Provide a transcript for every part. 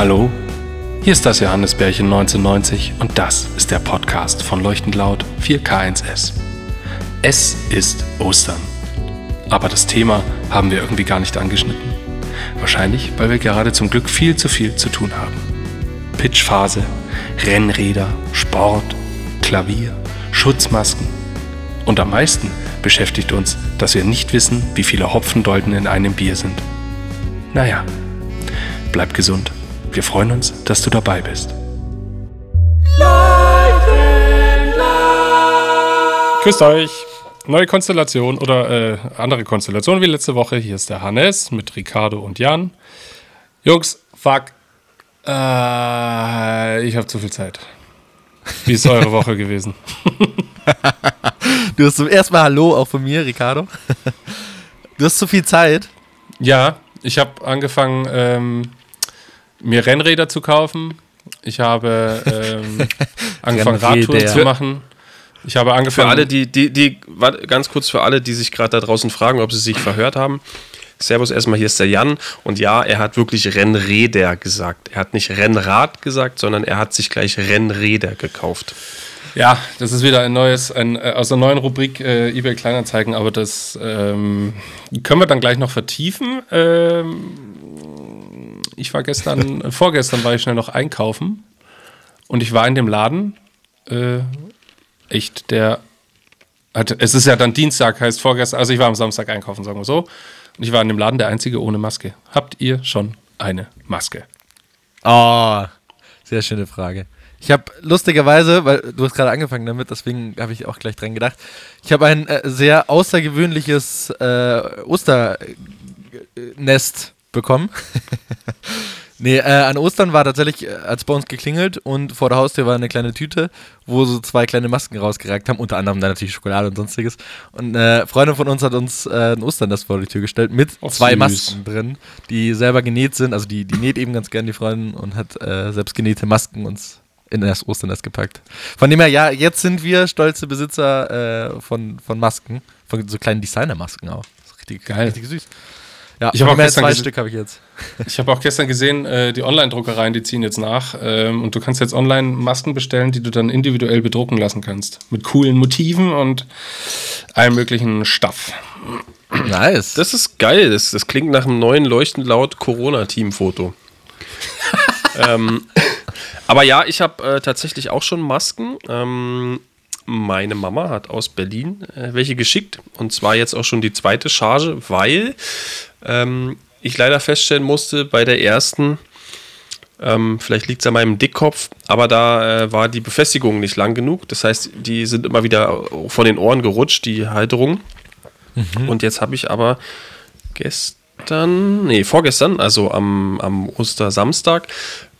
Hallo, hier ist das Johannesbärchen 1990 und das ist der Podcast von Leuchtend Laut 4K1S. Es ist Ostern. Aber das Thema haben wir irgendwie gar nicht angeschnitten. Wahrscheinlich, weil wir gerade zum Glück viel zu viel zu tun haben. Pitchphase, Rennräder, Sport, Klavier, Schutzmasken. Und am meisten beschäftigt uns, dass wir nicht wissen, wie viele Hopfendolden in einem Bier sind. Naja, bleib gesund. Wir freuen uns, dass du dabei bist. Grüßt euch. Neue Konstellation oder äh, andere Konstellation wie letzte Woche. Hier ist der Hannes mit Ricardo und Jan. Jungs, fuck. Äh, ich habe zu viel Zeit. Wie ist eure Woche gewesen? du hast zum ersten Mal Hallo auch von mir, Ricardo. Du hast zu viel Zeit. Ja, ich habe angefangen, ähm, mir Rennräder zu kaufen. Ich habe ähm, angefangen, Radtouren zu machen. Ich habe angefangen. Für alle, die, die, die, ganz kurz für alle, die sich gerade da draußen fragen, ob sie sich verhört haben. Servus erstmal, hier ist der Jan. Und ja, er hat wirklich Rennräder gesagt. Er hat nicht Rennrad gesagt, sondern er hat sich gleich Rennräder gekauft. Ja, das ist wieder ein neues, ein, äh, aus einer neuen Rubrik äh, eBay Kleinanzeigen, aber das ähm, können wir dann gleich noch vertiefen. Ähm, ich war gestern, vorgestern war ich schnell noch einkaufen und ich war in dem Laden. Äh, echt, der hat, es ist ja dann Dienstag, heißt vorgestern, also ich war am Samstag einkaufen, sagen wir so. Und ich war in dem Laden der Einzige ohne Maske. Habt ihr schon eine Maske? Oh, sehr schöne Frage. Ich habe lustigerweise, weil du hast gerade angefangen damit, deswegen habe ich auch gleich dran gedacht. Ich habe ein äh, sehr außergewöhnliches äh, Osternest bekommen. nee, äh, an Ostern war tatsächlich, äh, als bei uns geklingelt und vor der Haustür war eine kleine Tüte, wo so zwei kleine Masken rausgereicht haben, unter anderem dann natürlich Schokolade und sonstiges. Und eine Freundin von uns hat uns äh, ein Osternest vor die Tür gestellt mit oh, zwei süß. Masken drin, die selber genäht sind. Also die, die näht eben ganz gern die Freundin und hat äh, selbst genähte Masken uns in das Osternest gepackt. Von dem her, ja, jetzt sind wir stolze Besitzer äh, von, von Masken, von so kleinen Designer-Masken auch. richtig geil. Richtig süß. Ja, ich habe auch gestern zwei Stück habe ich jetzt. Ich habe auch gestern gesehen, äh, die Online-Druckereien, die ziehen jetzt nach ähm, und du kannst jetzt online Masken bestellen, die du dann individuell bedrucken lassen kannst mit coolen Motiven und allem möglichen Stuff. Nice. Das ist geil. Das, das klingt nach einem neuen leuchtend laut Corona-Team-Foto. ähm, aber ja, ich habe äh, tatsächlich auch schon Masken. Ähm, meine Mama hat aus Berlin äh, welche geschickt. Und zwar jetzt auch schon die zweite Charge, weil ähm, ich leider feststellen musste, bei der ersten, ähm, vielleicht liegt es an meinem Dickkopf, aber da äh, war die Befestigung nicht lang genug. Das heißt, die sind immer wieder von den Ohren gerutscht, die Halterung. Mhm. Und jetzt habe ich aber gestern, nee, vorgestern, also am, am Ostersamstag,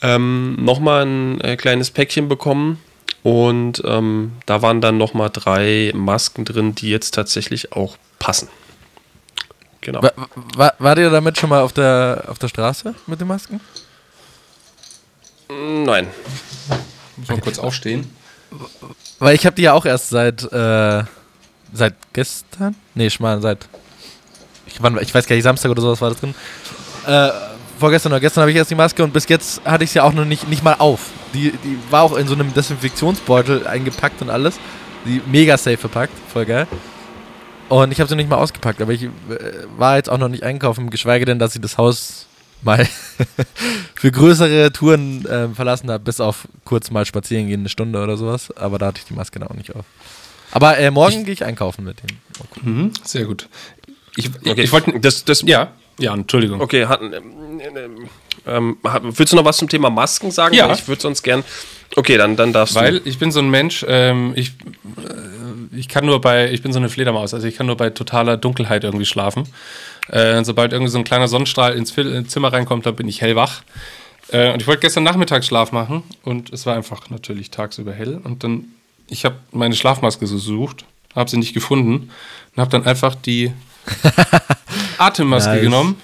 ähm, nochmal ein äh, kleines Päckchen bekommen. Und ähm, da waren dann nochmal drei Masken drin, die jetzt tatsächlich auch passen. Genau. War, war, wart ihr damit schon mal auf der, auf der Straße mit den Masken? Nein. Muss mal kurz aufstehen. Weil ich habe die ja auch erst seit äh, seit gestern? Nee, ich meine seit ich, wann, ich weiß gar nicht, Samstag oder sowas war das drin. Äh, vorgestern oder gestern habe ich erst die Maske und bis jetzt hatte ich sie auch noch nicht, nicht mal auf. Die, die war auch in so einem Desinfektionsbeutel eingepackt und alles. Die mega safe verpackt, voll geil. Und ich habe sie nicht mal ausgepackt, aber ich äh, war jetzt auch noch nicht einkaufen, geschweige denn, dass ich das Haus mal für größere Touren äh, verlassen habe, bis auf kurz mal spazieren gehen, eine Stunde oder sowas. Aber da hatte ich die Maske auch nicht auf. Aber äh, morgen gehe ich einkaufen mit denen. Oh, mhm, sehr gut. Ich, okay. ich wollte das, das. Ja, ja, Entschuldigung. Okay, hat, ähm, willst du noch was zum Thema Masken sagen? Ja. Ich würde sonst gern. Okay, dann, dann darfst Weil du. Weil ich bin so ein Mensch, ähm, ich ich kann nur bei, ich bin so eine Fledermaus, also ich kann nur bei totaler Dunkelheit irgendwie schlafen. Äh, sobald irgendwie so ein kleiner Sonnenstrahl ins Zimmer reinkommt, dann bin ich hellwach. Äh, und ich wollte gestern Nachmittag Schlaf machen und es war einfach natürlich tagsüber hell. Und dann, ich habe meine Schlafmaske gesucht, habe sie nicht gefunden und habe dann einfach die Atemmaske nice. genommen.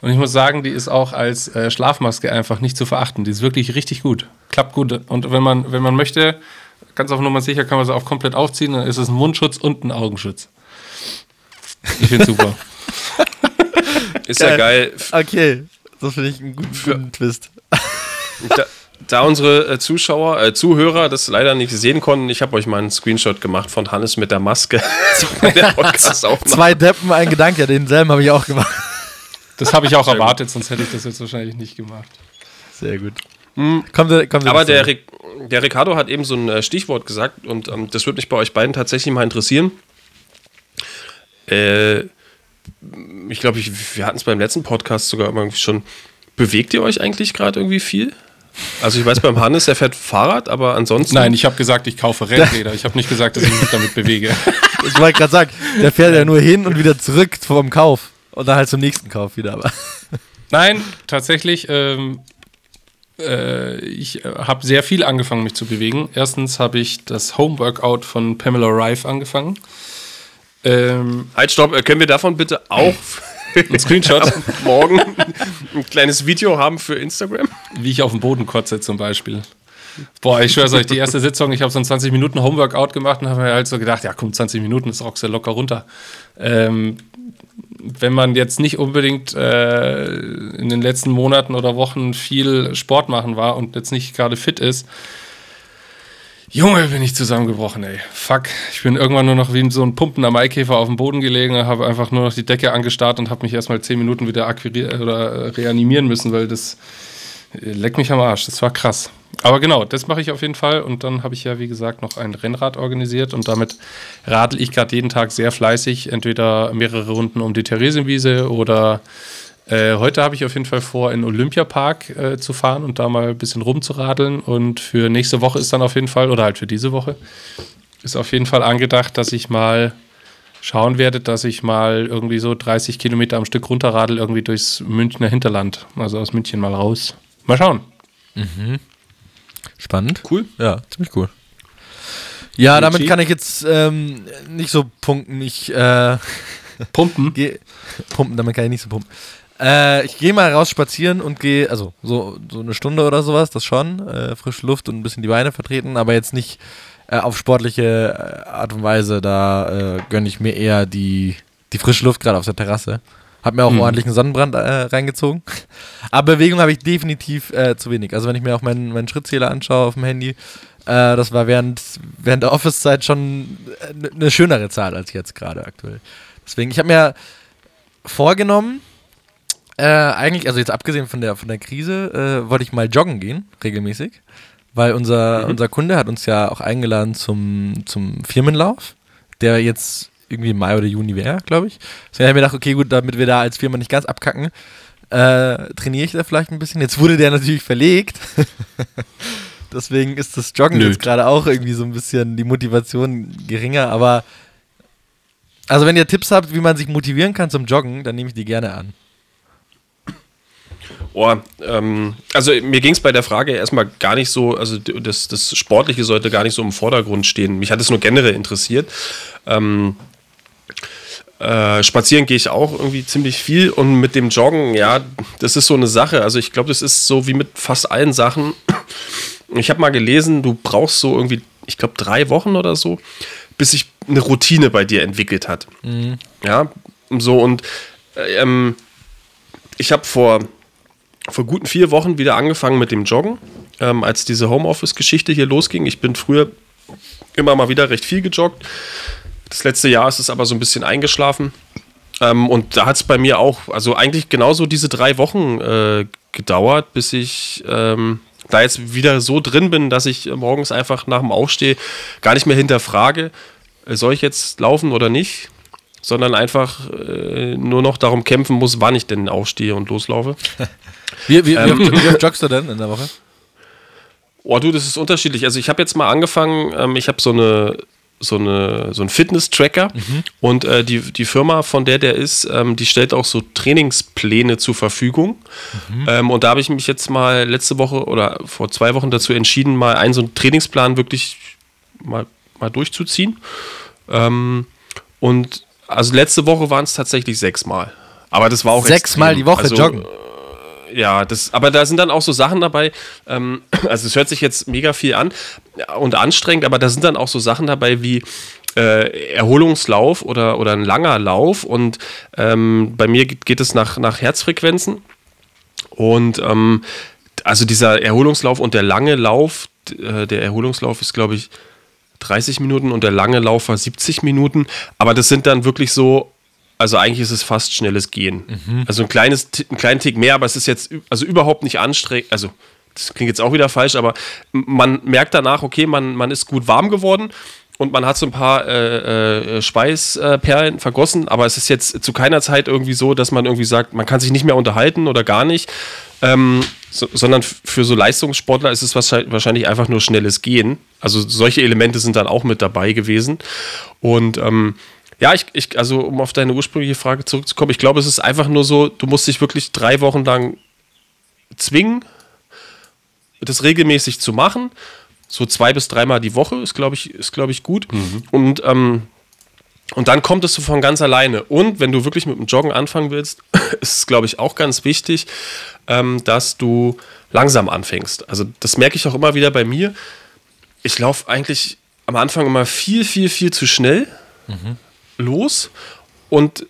Und ich muss sagen, die ist auch als äh, Schlafmaske einfach nicht zu verachten. Die ist wirklich richtig gut. Klappt gut. Und wenn man, wenn man möchte, ganz auf Nummer sicher kann man sie auch komplett aufziehen, dann ist es ein Mundschutz und ein Augenschutz. Ich finde super. ist geil. ja geil. Okay, das finde ich einen guten, guten Twist. da, da unsere äh, Zuschauer, äh, Zuhörer das leider nicht sehen konnten, ich habe euch mal einen Screenshot gemacht von Hannes mit der Maske. Zwei Deppen, ein Gedanke, ja, denselben habe ich auch gemacht. Das habe ich auch Sehr erwartet, gut. sonst hätte ich das jetzt wahrscheinlich nicht gemacht. Sehr gut. Mhm. Kommt, kommt Aber der, der Ricardo hat eben so ein äh, Stichwort gesagt und ähm, das würde mich bei euch beiden tatsächlich mal interessieren. Äh, ich glaube, wir hatten es beim letzten Podcast sogar irgendwie schon. Bewegt ihr euch eigentlich gerade irgendwie viel? Also ich weiß beim Hannes, er fährt Fahrrad, aber ansonsten. Nein, ich habe gesagt, ich kaufe Rennräder. Ich habe nicht gesagt, dass ich mich damit bewege. Ich wollte gerade sagen, der fährt ja nur hin und wieder zurück vom Kauf. Und dann halt zum nächsten Kauf wieder. Aber. Nein, tatsächlich. Ähm, äh, ich äh, habe sehr viel angefangen, mich zu bewegen. Erstens habe ich das Homeworkout von Pamela Rife angefangen. Ähm, halt, stopp. Äh, können wir davon bitte auch ein Screenshot morgen ein kleines Video haben für Instagram? Wie ich auf den Boden kotze zum Beispiel. Boah, ich schwöre euch, die erste Sitzung, ich habe so ein 20 Minuten Homeworkout gemacht und habe mir halt so gedacht, ja komm, 20 Minuten ist auch sehr locker runter. Ähm, wenn man jetzt nicht unbedingt äh, in den letzten Monaten oder Wochen viel Sport machen war und jetzt nicht gerade fit ist, Junge, bin ich zusammengebrochen, ey. Fuck. Ich bin irgendwann nur noch wie so ein Pumpen am Maikäfer auf dem Boden gelegen, habe einfach nur noch die Decke angestarrt und habe mich erstmal zehn Minuten wieder oder reanimieren müssen, weil das äh, leckt mich am Arsch. Das war krass. Aber genau, das mache ich auf jeden Fall. Und dann habe ich ja, wie gesagt, noch ein Rennrad organisiert und damit radel ich gerade jeden Tag sehr fleißig, entweder mehrere Runden um die Theresienwiese oder äh, heute habe ich auf jeden Fall vor, in Olympiapark äh, zu fahren und da mal ein bisschen rumzuradeln. Und für nächste Woche ist dann auf jeden Fall, oder halt für diese Woche, ist auf jeden Fall angedacht, dass ich mal schauen werde, dass ich mal irgendwie so 30 Kilometer am Stück runterradel, irgendwie durchs Münchner Hinterland, also aus München mal raus. Mal schauen. Mhm. Spannend. Cool. Ja, ziemlich cool. Ja, damit kann ich jetzt ähm, nicht so punkten. Ich äh, pumpen. pumpen, damit kann ich nicht so pumpen. Äh, ich gehe mal raus spazieren und gehe, also so, so eine Stunde oder sowas, das schon. Äh, frische Luft und ein bisschen die Beine vertreten, aber jetzt nicht äh, auf sportliche äh, Art und Weise. Da äh, gönne ich mir eher die, die frische Luft gerade auf der Terrasse. Hab mir auch mhm. ordentlichen Sonnenbrand äh, reingezogen. Aber Bewegung habe ich definitiv zu wenig. Also wenn ich mir auch meinen, meinen Schrittzähler anschaue auf dem Handy, das war während, während der Office-Zeit schon eine schönere Zahl als jetzt gerade aktuell. Deswegen, ich habe mir vorgenommen, äh, eigentlich, also jetzt abgesehen von der, von der Krise, äh, wollte ich mal joggen gehen, regelmäßig. Weil unser, mhm. unser Kunde hat uns ja auch eingeladen zum, zum Firmenlauf, der jetzt irgendwie im Mai oder Juni wäre, glaube ich. Deswegen habe ich mir gedacht, okay, gut, damit wir da als Firma nicht ganz abkacken, äh, trainiere ich da vielleicht ein bisschen. Jetzt wurde der natürlich verlegt. Deswegen ist das Joggen Nö. jetzt gerade auch irgendwie so ein bisschen die Motivation geringer. Aber also wenn ihr Tipps habt, wie man sich motivieren kann zum Joggen, dann nehme ich die gerne an. Oh, ähm, also mir ging es bei der Frage erstmal gar nicht so, also das, das Sportliche sollte gar nicht so im Vordergrund stehen. Mich hat es nur generell interessiert. Ähm, äh, spazieren gehe ich auch irgendwie ziemlich viel und mit dem Joggen, ja, das ist so eine Sache. Also ich glaube, das ist so wie mit fast allen Sachen. Ich habe mal gelesen, du brauchst so irgendwie, ich glaube, drei Wochen oder so, bis sich eine Routine bei dir entwickelt hat. Mhm. Ja, so und äh, ähm, ich habe vor vor guten vier Wochen wieder angefangen mit dem Joggen, ähm, als diese Homeoffice-Geschichte hier losging. Ich bin früher immer mal wieder recht viel gejoggt. Das letzte Jahr ist es aber so ein bisschen eingeschlafen. Ähm, und da hat es bei mir auch, also eigentlich genauso diese drei Wochen äh, gedauert, bis ich ähm, da jetzt wieder so drin bin, dass ich morgens einfach nach dem Aufstehen gar nicht mehr hinterfrage, äh, soll ich jetzt laufen oder nicht, sondern einfach äh, nur noch darum kämpfen muss, wann ich denn aufstehe und loslaufe. Wie, wie, ähm, wie, oft, wie oft joggst du denn in der Woche? Oh, du, das ist unterschiedlich. Also ich habe jetzt mal angefangen, ähm, ich habe so eine so, eine, so einen Fitness-Tracker mhm. und äh, die, die Firma, von der der ist, ähm, die stellt auch so Trainingspläne zur Verfügung. Mhm. Ähm, und da habe ich mich jetzt mal letzte Woche oder vor zwei Wochen dazu entschieden, mal einen so einen Trainingsplan wirklich mal, mal durchzuziehen. Ähm, und also letzte Woche waren es tatsächlich sechsmal. Aber das war auch sechsmal die Woche also, joggen ja, das, aber da sind dann auch so Sachen dabei, ähm, also es hört sich jetzt mega viel an und anstrengend, aber da sind dann auch so Sachen dabei wie äh, Erholungslauf oder, oder ein langer Lauf und ähm, bei mir geht, es nach, nach Herzfrequenzen und ähm, also dieser Erholungslauf und der lange Lauf, äh, der Erholungslauf ist, glaube ich, 30 Minuten und der lange Lauf war 70 Minuten. Aber das sind dann wirklich so, also eigentlich ist es fast schnelles Gehen. Mhm. Also ein kleines, einen kleinen Tick mehr, aber es ist jetzt also überhaupt nicht anstrengend. Also das klingt jetzt auch wieder falsch, aber man merkt danach, okay, man, man ist gut warm geworden und man hat so ein paar äh, äh, Schweißperlen vergossen, aber es ist jetzt zu keiner Zeit irgendwie so, dass man irgendwie sagt, man kann sich nicht mehr unterhalten oder gar nicht, ähm, so, sondern für so Leistungssportler ist es wahrscheinlich einfach nur schnelles Gehen. Also solche Elemente sind dann auch mit dabei gewesen. Und ähm, ja, ich, ich, also um auf deine ursprüngliche Frage zurückzukommen, ich glaube, es ist einfach nur so, du musst dich wirklich drei Wochen lang zwingen, das regelmäßig zu machen so zwei bis dreimal die Woche ist, glaube ich, ist, glaube ich, gut. Mhm. Und, ähm, und dann kommt es so von ganz alleine. Und wenn du wirklich mit dem Joggen anfangen willst, ist es, glaube ich, auch ganz wichtig, ähm, dass du langsam anfängst. Also das merke ich auch immer wieder bei mir. Ich laufe eigentlich am Anfang immer viel, viel, viel zu schnell mhm. Los. Und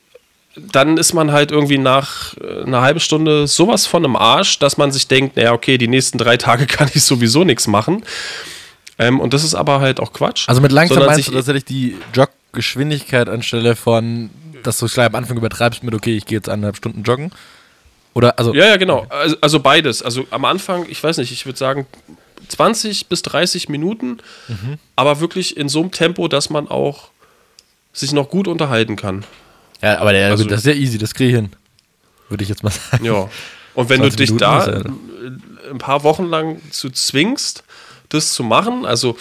dann ist man halt irgendwie nach äh, einer halben Stunde sowas von im Arsch, dass man sich denkt, naja, okay, die nächsten drei Tage kann ich sowieso nichts machen. Ähm, und das ist aber halt auch Quatsch. Also mit langsam meinst du tatsächlich die Joggeschwindigkeit anstelle von, dass du gleich am Anfang übertreibst mit, okay, ich gehe jetzt eineinhalb Stunden joggen? Oder, also. Ja, ja, genau. Also, also beides. Also am Anfang, ich weiß nicht, ich würde sagen 20 bis 30 Minuten, mhm. aber wirklich in so einem Tempo, dass man auch sich noch gut unterhalten kann. Ja, aber der, also, das ist ja easy, das kriege ich hin. Würde ich jetzt mal sagen. Ja. Und wenn du dich Minuten da ein paar Wochen lang zu zwingst, das zu machen, also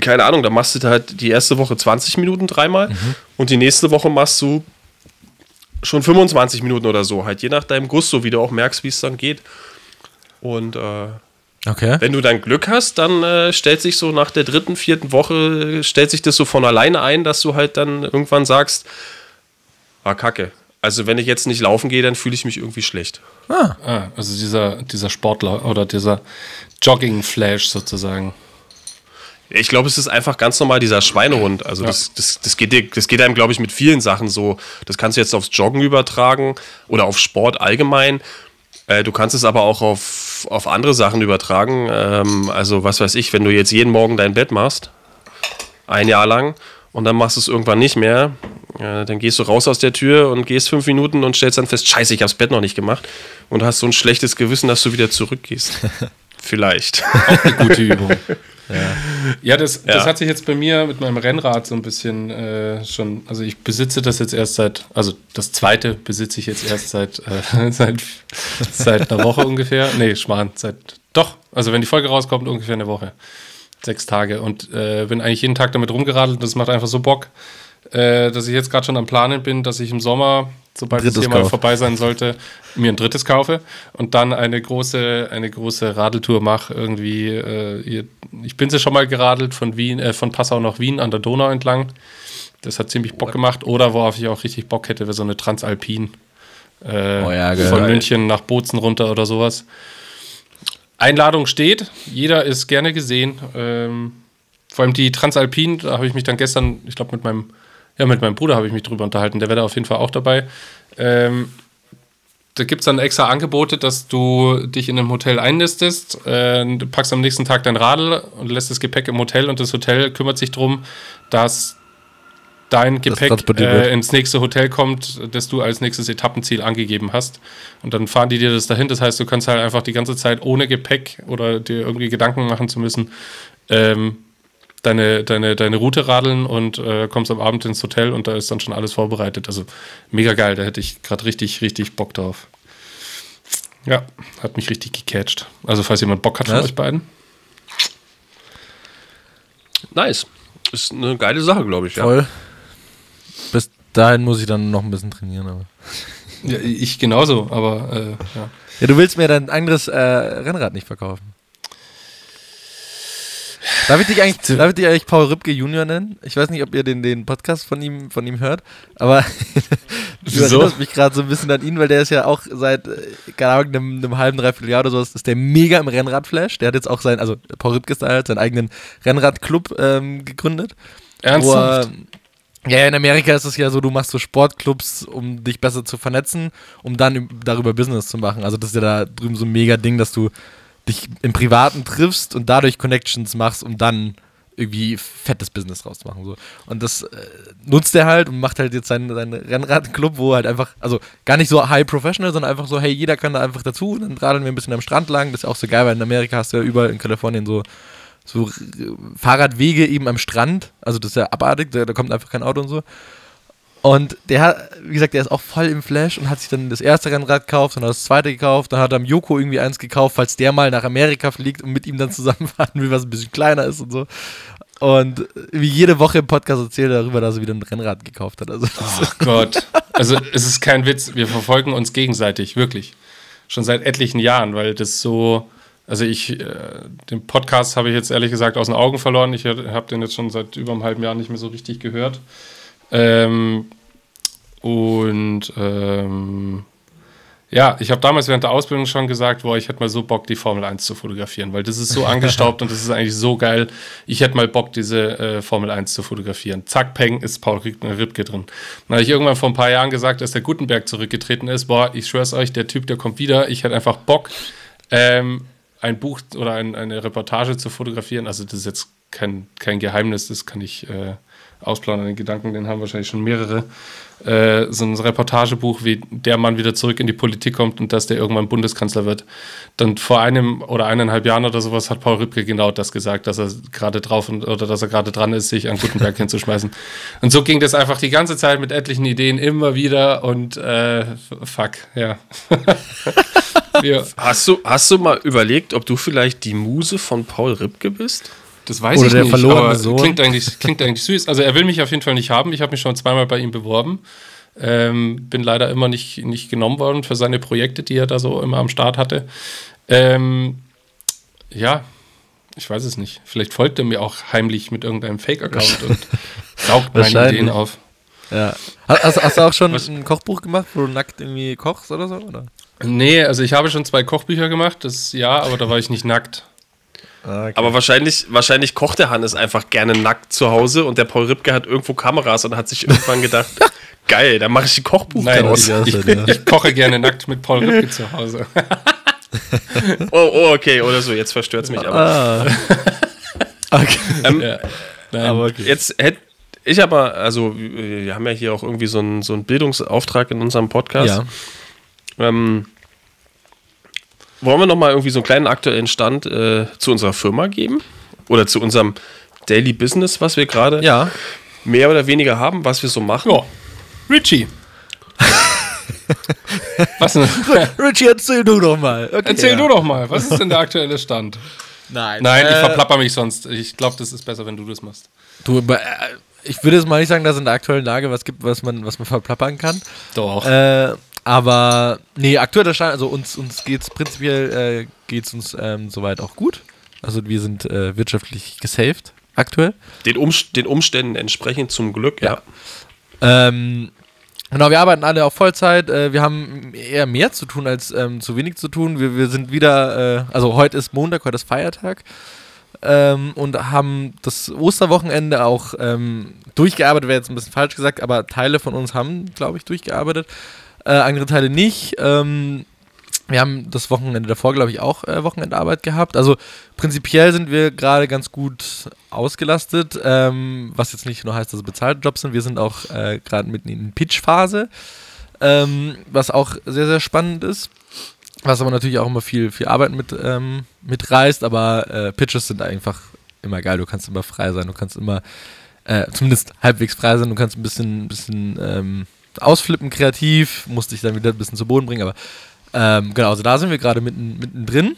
keine Ahnung, da machst du halt die erste Woche 20 Minuten dreimal mhm. und die nächste Woche machst du schon 25 Minuten oder so, halt je nach deinem Gusto, wie du auch merkst, wie es dann geht. Und äh, okay. wenn du dann Glück hast, dann äh, stellt sich so nach der dritten, vierten Woche, stellt sich das so von alleine ein, dass du halt dann irgendwann sagst, war kacke. Also wenn ich jetzt nicht laufen gehe, dann fühle ich mich irgendwie schlecht. Ah. ah. also dieser, dieser Sportler oder dieser Jogging-Flash sozusagen. Ich glaube, es ist einfach ganz normal dieser Schweinehund. Also ja. das, das, das, geht, das geht einem, glaube ich, mit vielen Sachen so. Das kannst du jetzt aufs Joggen übertragen oder auf Sport allgemein. Äh, du kannst es aber auch auf, auf andere Sachen übertragen. Ähm, also was weiß ich, wenn du jetzt jeden Morgen dein Bett machst, ein Jahr lang, und dann machst du es irgendwann nicht mehr, ja, dann gehst du raus aus der Tür und gehst fünf Minuten und stellst dann fest, scheiße, ich habe das Bett noch nicht gemacht. Und hast so ein schlechtes Gewissen, dass du wieder zurückgehst. Vielleicht. Auch eine gute Übung. Ja, das, ja. das hat sich jetzt bei mir mit meinem Rennrad so ein bisschen äh, schon, also ich besitze das jetzt erst seit, also das zweite besitze ich jetzt erst seit, äh, seit, seit einer Woche ungefähr. Nee, Schmarrn, seit, doch, also wenn die Folge rauskommt, ungefähr eine Woche. Sechs Tage und äh, bin eigentlich jeden Tag damit rumgeradelt. Das macht einfach so Bock äh, dass ich jetzt gerade schon am Planen bin, dass ich im Sommer, sobald es hier mal vorbei sein sollte, mir ein drittes kaufe und dann eine große, eine große Radeltour mache. Irgendwie, äh, ich bin sie schon mal geradelt von Wien, äh, von Passau nach Wien an der Donau entlang. Das hat ziemlich Bock gemacht. Oder worauf ich auch richtig Bock hätte, wäre so eine Transalpin. Äh, oh ja, von München nach Bozen runter oder sowas. Einladung steht, jeder ist gerne gesehen. Ähm, vor allem die Transalpin, da habe ich mich dann gestern, ich glaube, mit meinem ja, mit meinem Bruder habe ich mich drüber unterhalten. Der wäre da auf jeden Fall auch dabei. Ähm, da gibt es dann extra Angebote, dass du dich in einem Hotel einnistest, äh, du packst am nächsten Tag dein Radl und lässt das Gepäck im Hotel und das Hotel kümmert sich darum, dass dein Gepäck äh, ins nächste Hotel kommt, das du als nächstes Etappenziel angegeben hast. Und dann fahren die dir das dahin. Das heißt, du kannst halt einfach die ganze Zeit ohne Gepäck oder dir irgendwie Gedanken machen zu müssen, ähm, deine, deine, deine Route radeln und äh, kommst am Abend ins Hotel und da ist dann schon alles vorbereitet. Also mega geil, da hätte ich gerade richtig, richtig Bock drauf. Ja, hat mich richtig gecatcht. Also falls jemand Bock hat von euch beiden. Nice. Ist eine geile Sache, glaube ich. Voll. Ja. Bis dahin muss ich dann noch ein bisschen trainieren. Aber. Ja, ich genauso, aber äh, ja. Ja, du willst mir dein anderes äh, Rennrad nicht verkaufen. Darf ich dich eigentlich, darf ich dich eigentlich Paul Rübke Junior nennen? Ich weiß nicht, ob ihr den, den Podcast von ihm, von ihm hört, aber du erinnerst mich gerade so ein bisschen an ihn, weil der ist ja auch seit, äh, keine Ahnung, einem, einem halben, dreiviertel Jahr oder sowas, ist der mega im Rennradflash. Der hat jetzt auch sein, also Paul Rübke ist halt, seinen eigenen Rennradclub ähm, gegründet. Ernsthaft? Er, ja, in Amerika ist es ja so, du machst so Sportclubs, um dich besser zu vernetzen, um dann darüber Business zu machen. Also das ist ja da drüben so ein mega Ding, dass du dich im Privaten triffst und dadurch Connections machst, um dann irgendwie fettes Business rauszumachen. So. Und das äh, nutzt er halt und macht halt jetzt seinen, seinen Rennradclub, wo halt einfach, also gar nicht so high professional, sondern einfach so, hey, jeder kann da einfach dazu. Dann radeln wir ein bisschen am Strand lang. Das ist auch so geil, weil in Amerika hast du ja überall in Kalifornien so, so Fahrradwege eben am Strand. Also das ist ja abartig, da, da kommt einfach kein Auto und so. Und der hat, wie gesagt, der ist auch voll im Flash und hat sich dann das erste Rennrad gekauft, dann hat das zweite gekauft, dann hat er am Joko irgendwie eins gekauft, falls der mal nach Amerika fliegt und mit ihm dann zusammenfahren will, was ein bisschen kleiner ist und so. Und wie jede Woche im Podcast erzählt er darüber, dass er wieder ein Rennrad gekauft hat. Also oh Gott. Also es ist kein Witz, wir verfolgen uns gegenseitig, wirklich. Schon seit etlichen Jahren, weil das so, also ich, äh, den Podcast habe ich jetzt ehrlich gesagt aus den Augen verloren. Ich habe den jetzt schon seit über einem halben Jahr nicht mehr so richtig gehört. Ähm, und ähm, ja, ich habe damals während der Ausbildung schon gesagt, boah, ich hätte mal so Bock, die Formel 1 zu fotografieren, weil das ist so angestaubt und das ist eigentlich so geil. Ich hätte mal Bock, diese äh, Formel 1 zu fotografieren. Zack, peng, ist Paul Ripke drin. Dann habe ich irgendwann vor ein paar Jahren gesagt, dass der Gutenberg zurückgetreten ist. Boah, ich schwör's euch, der Typ, der kommt wieder. Ich hätte einfach Bock, ähm, ein Buch oder ein, eine Reportage zu fotografieren. Also das ist jetzt kein, kein Geheimnis, das kann ich äh, ausplaudern. Den Gedanken, den haben wahrscheinlich schon mehrere äh, so ein Reportagebuch, wie der Mann wieder zurück in die Politik kommt und dass der irgendwann Bundeskanzler wird. Dann vor einem oder eineinhalb Jahren oder sowas hat Paul Rübke genau das gesagt, dass er gerade drauf und, oder dass er gerade dran ist, sich an Gutenberg hinzuschmeißen. Und so ging das einfach die ganze Zeit mit etlichen Ideen immer wieder und äh, fuck, ja. ja. Hast, du, hast du mal überlegt, ob du vielleicht die Muse von Paul Rübke bist? Das weiß Oder ich der nicht, verlorene aber Sohn. Klingt eigentlich, klingt eigentlich süß. Also er will mich auf jeden Fall nicht haben. Ich habe mich schon zweimal bei ihm beworben. Ähm, bin leider immer nicht, nicht genommen worden für seine Projekte, die er da so immer am Start hatte. Ähm, ja, ich weiß es nicht. Vielleicht folgt er mir auch heimlich mit irgendeinem Fake-Account und saugt meine Ideen auf. Ja. Hast, hast, du auch schon Was? ein Kochbuch gemacht, wo du nackt irgendwie kochst oder so? Oder? Nee, also ich habe schon zwei Kochbücher gemacht, das ja, aber da war ich nicht nackt. Ah, okay. Aber wahrscheinlich, wahrscheinlich kocht der Hannes einfach gerne nackt zu Hause und der Paul Ripke hat irgendwo Kameras und hat sich irgendwann gedacht, geil, dann mache ich ein Kochbuch Nein, daraus. Ich, ich, ich, koche gerne nackt mit Paul Ripke zu Hause. oh, oh, okay, oder so, jetzt verstört es mich aber. Ah. okay. Ähm, ja. aber okay. Jetzt hätte ich aber, also wir haben ja hier auch irgendwie so einen, so einen Bildungsauftrag in unserem Podcast. Ja. Ähm, wollen wir nochmal irgendwie so einen kleinen aktuellen Stand äh, zu unserer Firma geben? Oder zu unserem Daily Business, was wir gerade ja. mehr oder weniger haben, was wir so machen? Ja. Richie. was denn? Richie, erzähl du doch mal. Okay, erzähl ja. du doch mal. Was ist denn der aktuelle Stand? Nein. Nein, äh, ich verplapper mich sonst. Ich glaube, das ist besser, wenn du das machst. Du, äh, ich würde jetzt mal nicht sagen, dass es in der aktuellen Lage was gibt, was man, was man verplappern kann. Doch. Äh, aber nee, aktueller Stand, also uns, uns geht es prinzipiell äh, geht's uns ähm, soweit auch gut. Also wir sind äh, wirtschaftlich gesaved aktuell. Den, Umst den Umständen entsprechend zum Glück, ja. ja. Ähm, genau, wir arbeiten alle auf Vollzeit. Äh, wir haben eher mehr zu tun als ähm, zu wenig zu tun. Wir, wir sind wieder, äh, also heute ist Montag, heute ist Feiertag. Ähm, und haben das Osterwochenende auch ähm, durchgearbeitet, wäre jetzt ein bisschen falsch gesagt, aber Teile von uns haben, glaube ich, durchgearbeitet äh, andere Teile nicht. Ähm, wir haben das Wochenende davor, glaube ich, auch äh, Wochenendarbeit gehabt. Also prinzipiell sind wir gerade ganz gut ausgelastet, ähm, was jetzt nicht nur heißt, dass es bezahlte Jobs sind. Wir sind auch äh, gerade mitten in Pitch-Phase, ähm, was auch sehr, sehr spannend ist. Was aber natürlich auch immer viel, viel Arbeit mit, ähm, mitreißt, aber äh, Pitches sind einfach immer geil. Du kannst immer frei sein, du kannst immer äh, zumindest halbwegs frei sein, du kannst ein bisschen, bisschen ähm, ausflippen kreativ, musste ich dann wieder ein bisschen zu Boden bringen, aber ähm, genau, also da sind wir gerade mitten, mittendrin.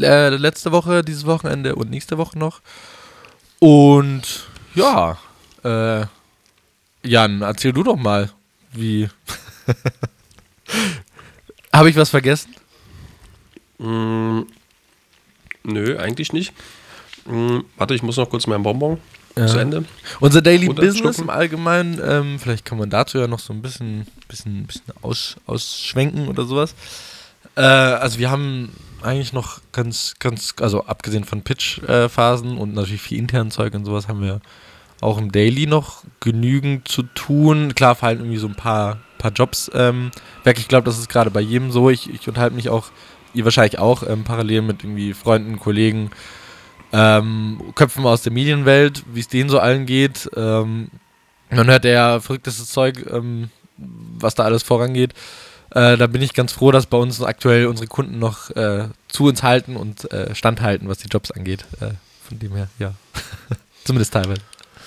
Äh, letzte Woche, dieses Wochenende und nächste Woche noch. Und ja, äh, Jan, erzähl du doch mal, wie. Habe ich was vergessen? Mm, nö, eigentlich nicht. Mm, warte, ich muss noch kurz meinen Bonbon ja. zu Ende. Unser Daily Business im Allgemeinen, ähm, vielleicht kann man dazu ja noch so ein bisschen, bisschen, bisschen aus, ausschwenken oder sowas. Äh, also wir haben eigentlich noch ganz, ganz, also abgesehen von Pitch-Phasen äh, und natürlich viel internen Zeug und sowas, haben wir auch im Daily noch genügend zu tun. Klar fallen irgendwie so ein paar, paar Jobs ähm, weg. Ich glaube, das ist gerade bei jedem so. Ich, ich unterhalte mich auch ihr wahrscheinlich auch, ähm, parallel mit irgendwie Freunden, Kollegen, ähm, Köpfen aus der Medienwelt, wie es denen so allen geht. Ähm, man hört ja verrücktestes Zeug, ähm, was da alles vorangeht. Äh, da bin ich ganz froh, dass bei uns aktuell unsere Kunden noch äh, zu uns halten und äh, standhalten, was die Jobs angeht. Äh, von dem her, ja. Zumindest teilweise.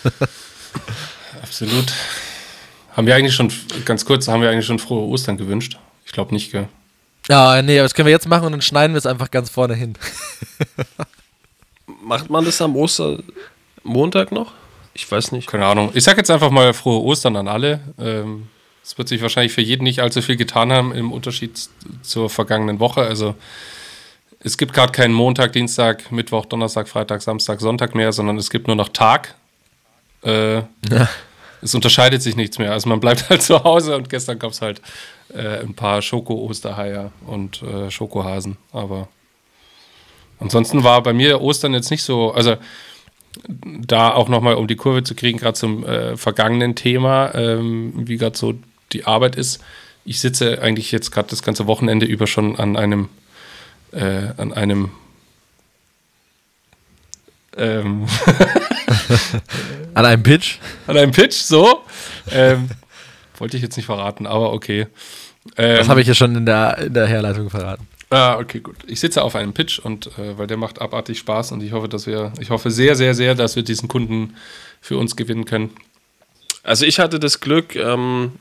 Absolut. Haben wir eigentlich schon, ganz kurz, haben wir eigentlich schon frohe Ostern gewünscht? Ich glaube nicht, gell? Ja, nee, aber das können wir jetzt machen und dann schneiden wir es einfach ganz vorne hin. Macht man das am Ostermontag noch? Ich weiß nicht. Keine Ahnung. Ich sag jetzt einfach mal frohe Ostern an alle. Ähm, es wird sich wahrscheinlich für jeden nicht allzu viel getan haben im Unterschied zur vergangenen Woche. Also es gibt gerade keinen Montag, Dienstag, Mittwoch, Donnerstag, Freitag, Samstag, Sonntag mehr, sondern es gibt nur noch Tag. Äh, ja. Es unterscheidet sich nichts mehr. Also man bleibt halt zu Hause und gestern gab es halt äh, ein paar Schoko-Osterheier und äh, Schokohasen. Aber ansonsten war bei mir Ostern jetzt nicht so, also da auch nochmal, um die Kurve zu kriegen, gerade zum äh, vergangenen Thema, ähm, wie gerade so die Arbeit ist. Ich sitze eigentlich jetzt gerade das ganze Wochenende über schon an einem, äh, an einem ähm an einem Pitch? An einem Pitch, so. Ähm, wollte ich jetzt nicht verraten, aber okay. Ähm, das habe ich ja schon in der, in der Herleitung verraten. Ah, okay, gut. Ich sitze auf einem Pitch und äh, weil der macht abartig Spaß und ich hoffe, dass wir, ich hoffe sehr, sehr, sehr, dass wir diesen Kunden für uns gewinnen können. Also ich hatte das Glück, ähm,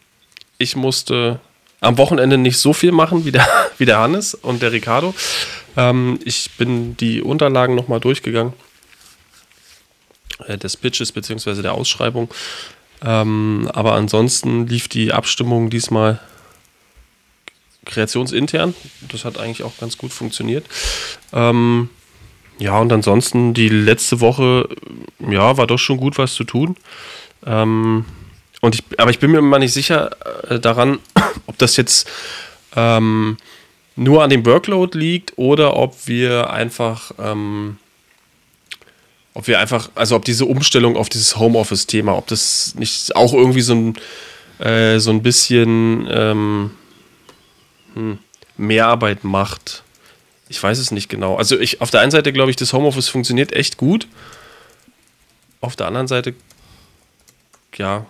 ich musste am Wochenende nicht so viel machen wie der, wie der Hannes und der Ricardo. Ähm, ich bin die Unterlagen nochmal durchgegangen äh, des Pitches bzw. der Ausschreibung. Ähm, aber ansonsten lief die Abstimmung diesmal kreationsintern. Das hat eigentlich auch ganz gut funktioniert. Ähm, ja, und ansonsten die letzte Woche, ja, war doch schon gut was zu tun. Ähm, und ich, aber ich bin mir immer nicht sicher äh, daran, ob das jetzt ähm, nur an dem Workload liegt oder ob wir einfach, ähm, ob wir einfach, also ob diese Umstellung auf dieses Homeoffice-Thema, ob das nicht auch irgendwie so ein, äh, so ein bisschen ähm, hm, Mehrarbeit macht. Ich weiß es nicht genau. Also ich, auf der einen Seite glaube ich, das Homeoffice funktioniert echt gut. Auf der anderen Seite, ja,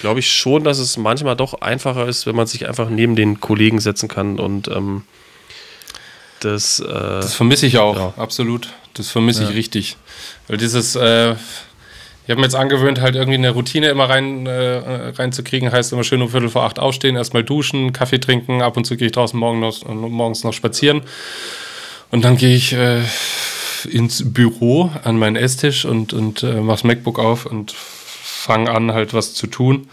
glaube ich schon, dass es manchmal doch einfacher ist, wenn man sich einfach neben den Kollegen setzen kann und ähm, das. Äh, das vermisse ich auch, ja. absolut. Das vermisse ja. ich richtig. Weil dieses, äh, ich habe mir jetzt angewöhnt, halt irgendwie eine Routine immer rein, äh, reinzukriegen. Heißt immer schön um Viertel vor acht aufstehen, erstmal duschen, Kaffee trinken. Ab und zu gehe ich draußen morgen noch, morgens noch spazieren. Und dann gehe ich äh, ins Büro an meinen Esstisch und, und äh, mache das MacBook auf und fange an, halt was zu tun.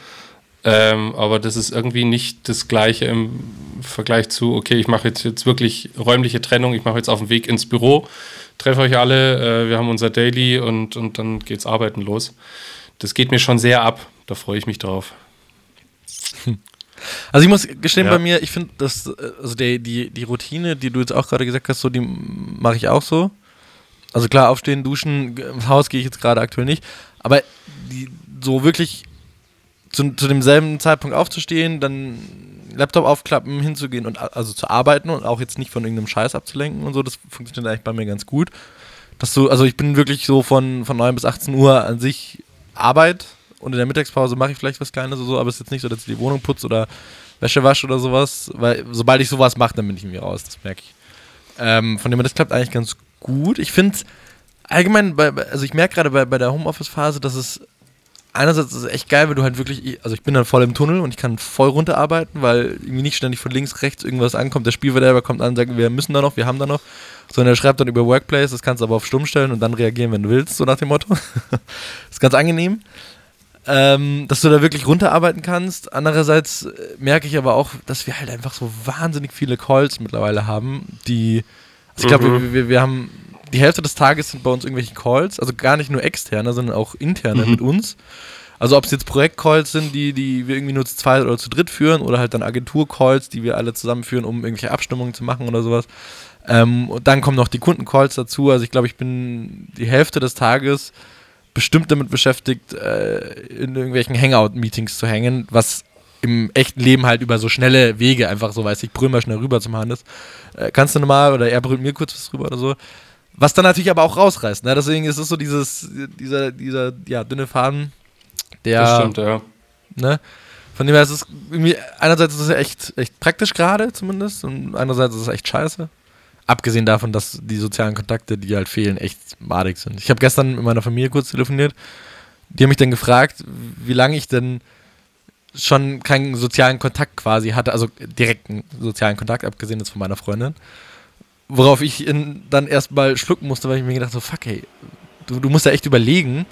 Ähm, aber das ist irgendwie nicht das Gleiche im Vergleich zu, okay, ich mache jetzt, jetzt wirklich räumliche Trennung, ich mache jetzt auf dem Weg ins Büro treffe euch alle, äh, wir haben unser Daily und, und dann geht's arbeiten los. Das geht mir schon sehr ab, da freue ich mich drauf. Also ich muss gestehen, ja. bei mir, ich finde, dass äh, also die, die, die Routine, die du jetzt auch gerade gesagt hast, so die mache ich auch so. Also klar, aufstehen, duschen, ins Haus gehe ich jetzt gerade aktuell nicht, aber die, so wirklich zu, zu demselben Zeitpunkt aufzustehen, dann Laptop aufklappen, hinzugehen und also zu arbeiten und auch jetzt nicht von irgendeinem Scheiß abzulenken und so, das funktioniert eigentlich bei mir ganz gut. Dass du, also ich bin wirklich so von, von 9 bis 18 Uhr an sich Arbeit und in der Mittagspause mache ich vielleicht was Kleines oder so, aber es ist jetzt nicht so, dass ich die Wohnung putze oder Wäsche wasche oder sowas, weil sobald ich sowas mache, dann bin ich irgendwie raus, das merke ich. Ähm, von dem her, das klappt eigentlich ganz gut. Ich finde allgemein, bei, also ich merke gerade bei, bei der Homeoffice-Phase, dass es einerseits ist es echt geil, weil du halt wirklich, also ich bin dann voll im Tunnel und ich kann voll runterarbeiten, weil irgendwie nicht ständig von links, rechts irgendwas ankommt. Der Spielverderber kommt an und sagt, wir müssen da noch, wir haben da noch. Sondern er schreibt dann über Workplace, das kannst du aber auf Stumm stellen und dann reagieren, wenn du willst, so nach dem Motto. das ist ganz angenehm. Ähm, dass du da wirklich runterarbeiten kannst. Andererseits äh, merke ich aber auch, dass wir halt einfach so wahnsinnig viele Calls mittlerweile haben, die, also ich glaube, mhm. wir, wir, wir haben die Hälfte des Tages sind bei uns irgendwelche Calls, also gar nicht nur externe, sondern auch interne mhm. mit uns. Also ob es jetzt Projektcalls sind, die, die wir irgendwie nur zu zweit oder zu dritt führen oder halt dann Agenturcalls, die wir alle zusammenführen, um irgendwelche Abstimmungen zu machen oder sowas. Ähm, und dann kommen noch die Kundencalls dazu. Also ich glaube, ich bin die Hälfte des Tages bestimmt damit beschäftigt, äh, in irgendwelchen Hangout-Meetings zu hängen, was im echten Leben halt über so schnelle Wege einfach so, weiß ich, brüll mal schnell rüber zum Hannes. Äh, kannst du normal oder er brüllt mir kurz was rüber oder so. Was dann natürlich aber auch rausreißt, ne? Deswegen ist es so dieses, dieser, dieser, ja, dünne Faden, der. Das stimmt, ja. Ne? Von dem her ist es irgendwie, einerseits ist es echt, echt praktisch gerade zumindest und andererseits ist es echt scheiße. Abgesehen davon, dass die sozialen Kontakte, die halt fehlen, echt madig sind. Ich habe gestern mit meiner Familie kurz telefoniert. Die haben mich dann gefragt, wie lange ich denn schon keinen sozialen Kontakt quasi hatte, also direkten sozialen Kontakt, abgesehen jetzt von meiner Freundin. Worauf ich dann erstmal schlucken musste, weil ich mir gedacht so, fuck, ey, du, du musst ja echt überlegen.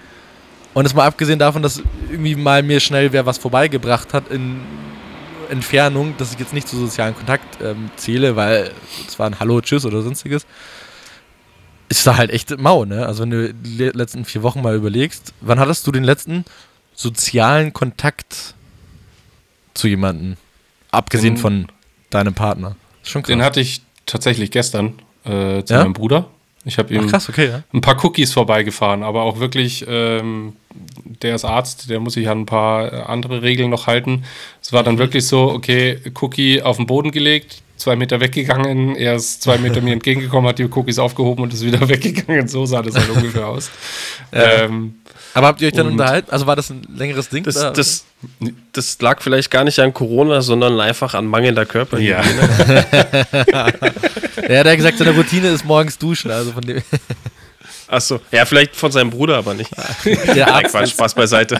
Und es mal abgesehen davon, dass irgendwie mal mir schnell wer was vorbeigebracht hat in Entfernung, dass ich jetzt nicht zu sozialen Kontakt ähm, zähle, weil es war ein Hallo, Tschüss oder sonstiges. Ist da halt echt mau, ne? Also wenn du die letzten vier Wochen mal überlegst, wann hattest du den letzten sozialen Kontakt zu jemandem? Abgesehen den, von deinem Partner. Schon krass. Den hatte ich tatsächlich gestern äh, zu ja? meinem Bruder. Ich habe ihm krass, okay, ja. ein paar Cookies vorbeigefahren, aber auch wirklich, ähm, der ist Arzt, der muss sich an ein paar äh, andere Regeln noch halten. Es war dann wirklich so, okay, Cookie auf den Boden gelegt, zwei Meter weggegangen, er ist zwei Meter mir entgegengekommen, hat die Cookies aufgehoben und ist wieder weggegangen. So sah das halt ungefähr aus. Ja. Ähm, aber habt ihr euch dann unterhalten? Also war das ein längeres Ding? Das, das, das, lag vielleicht gar nicht an Corona, sondern einfach an mangelnder Körperhygiene. Ja. ja, der hat gesagt, seine Routine ist morgens duschen. Also von dem. Achso, ja, vielleicht von seinem Bruder, aber nicht. Der Arzt Quatsch, Spaß beiseite.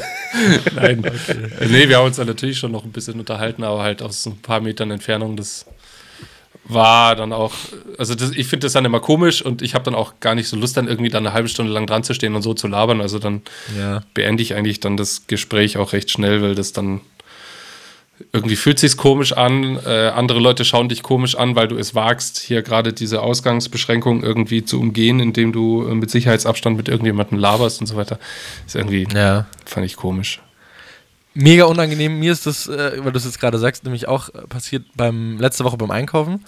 Nein, okay. Nee, wir haben uns dann natürlich schon noch ein bisschen unterhalten, aber halt aus ein paar Metern Entfernung. Das war dann auch, also das, ich finde das dann immer komisch und ich habe dann auch gar nicht so Lust, dann irgendwie dann eine halbe Stunde lang dran zu stehen und so zu labern. Also dann ja. beende ich eigentlich dann das Gespräch auch recht schnell, weil das dann irgendwie fühlt sich komisch an. Äh, andere Leute schauen dich komisch an, weil du es wagst, hier gerade diese Ausgangsbeschränkung irgendwie zu umgehen, indem du äh, mit Sicherheitsabstand mit irgendjemandem laberst und so weiter. Ist irgendwie, ja. fand ich komisch mega unangenehm. Mir ist das, äh, weil du es jetzt gerade sagst, nämlich auch äh, passiert beim letzte Woche beim Einkaufen.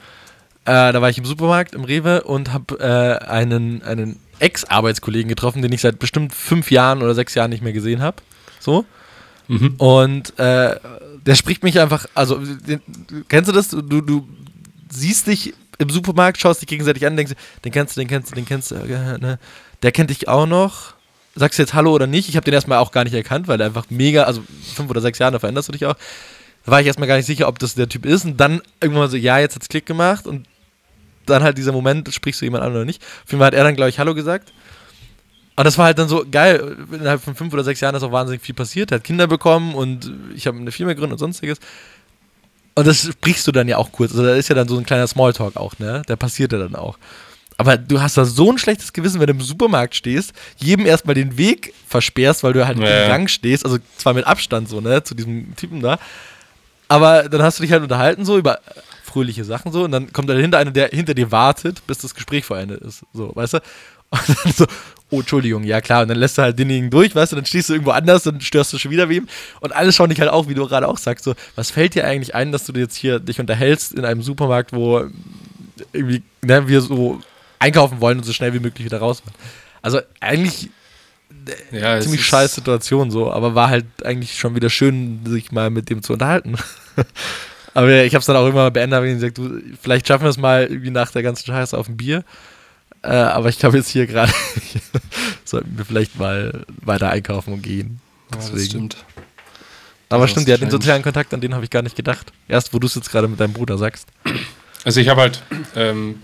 Äh, da war ich im Supermarkt im Rewe und habe äh, einen, einen Ex-Arbeitskollegen getroffen, den ich seit bestimmt fünf Jahren oder sechs Jahren nicht mehr gesehen habe. So. Mhm. Und äh, der spricht mich einfach, also den, kennst du das? Du, du siehst dich im Supermarkt, schaust dich gegenseitig an, denkst, den kennst du, den kennst du, den kennst du, äh, ne? der kennt dich auch noch sagst du jetzt Hallo oder nicht? Ich habe den erstmal auch gar nicht erkannt, weil er einfach mega, also fünf oder sechs Jahre, da veränderst du dich auch. Da war ich erstmal gar nicht sicher, ob das der Typ ist. Und dann irgendwann so, ja, jetzt hat's Klick gemacht. Und dann halt dieser Moment, sprichst du jemand an oder nicht. Auf jeden Fall hat er dann, glaube ich, Hallo gesagt. Und das war halt dann so geil. Innerhalb von fünf oder sechs Jahren ist auch wahnsinnig viel passiert. Er hat Kinder bekommen und ich habe eine Firma gegründet und sonstiges. Und das sprichst du dann ja auch kurz. Also da ist ja dann so ein kleiner Smalltalk auch, ne? Der passiert ja dann auch. Aber du hast da so ein schlechtes Gewissen, wenn du im Supermarkt stehst, jedem erstmal den Weg versperrst, weil du halt ja. im Gang stehst, also zwar mit Abstand so, ne, zu diesem Typen da. Aber dann hast du dich halt unterhalten so über fröhliche Sachen so und dann kommt da hinter einer, der hinter dir wartet, bis das Gespräch vollendet ist. So, weißt du? Und dann so, oh, Entschuldigung, ja klar. Und dann lässt du halt denjenigen durch, weißt du, dann stehst du irgendwo anders und störst du schon wieder wem. Und alles schauen dich halt auch, wie du gerade auch sagst, so, was fällt dir eigentlich ein, dass du jetzt hier dich unterhältst in einem Supermarkt, wo irgendwie, ne, wir so einkaufen wollen und so schnell wie möglich wieder raus wollen. Also eigentlich äh, ja, ziemlich scheiß Situation so, aber war halt eigentlich schon wieder schön, sich mal mit dem zu unterhalten. aber ich habe es dann auch immer beendet, ich gesagt, du, vielleicht schaffen wir es mal irgendwie nach der ganzen Scheiße auf ein Bier. Äh, aber ich glaube jetzt hier gerade sollten wir vielleicht mal weiter einkaufen und gehen. Ja, das stimmt. Aber das stimmt, ja, den sozialen Kontakt, an den habe ich gar nicht gedacht. Erst, wo du es jetzt gerade mit deinem Bruder sagst. Also ich habe halt ähm,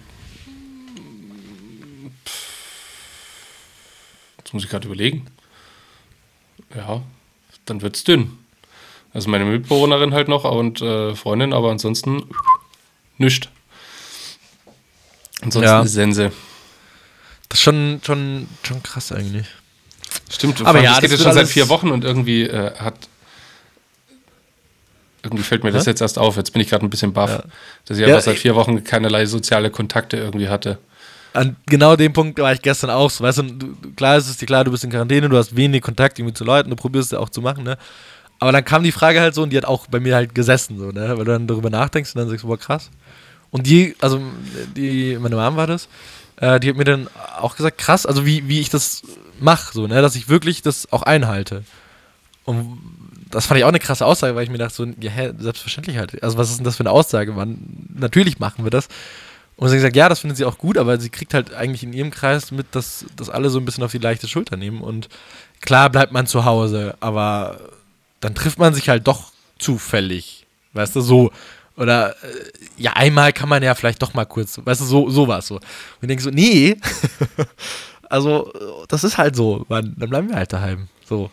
Jetzt muss ich gerade überlegen. Ja, dann wird es dünn. Also meine Mitbewohnerin halt noch und äh, Freundin, aber ansonsten nichts. Ansonsten ja. Sense. Das ist schon, schon, schon krass eigentlich. Stimmt, aber ja, das geht jetzt schon seit vier Wochen und irgendwie äh, hat. Irgendwie fällt mir Hä? das jetzt erst auf. Jetzt bin ich gerade ein bisschen baff, ja. dass ich ja, einfach seit vier Wochen keinerlei soziale Kontakte irgendwie hatte an genau dem Punkt war ich gestern auch so. Weißt du, klar ist es dir klar, du bist in Quarantäne, du hast wenig Kontakt irgendwie zu Leuten, du probierst es auch zu machen, ne? Aber dann kam die Frage halt so und die hat auch bei mir halt gesessen, so, ne? Weil du dann darüber nachdenkst und dann sagst, boah, krass. Und die, also die, meine Mom war das, äh, die hat mir dann auch gesagt, krass, also wie, wie ich das mache, so, ne? Dass ich wirklich das auch einhalte. Und das fand ich auch eine krasse Aussage, weil ich mir dachte, so, ja, hä, selbstverständlich halt. Also, was ist denn das für eine Aussage, Mann? Natürlich machen wir das. Und sie hat gesagt, ja, das findet sie auch gut, aber sie kriegt halt eigentlich in ihrem Kreis mit, dass, dass alle so ein bisschen auf die leichte Schulter nehmen. Und klar bleibt man zu Hause, aber dann trifft man sich halt doch zufällig. Weißt du, so. Oder äh, ja, einmal kann man ja vielleicht doch mal kurz, weißt du, so, so war es so. Und ich denke so, nee, also das ist halt so, man, dann bleiben wir halt daheim. So.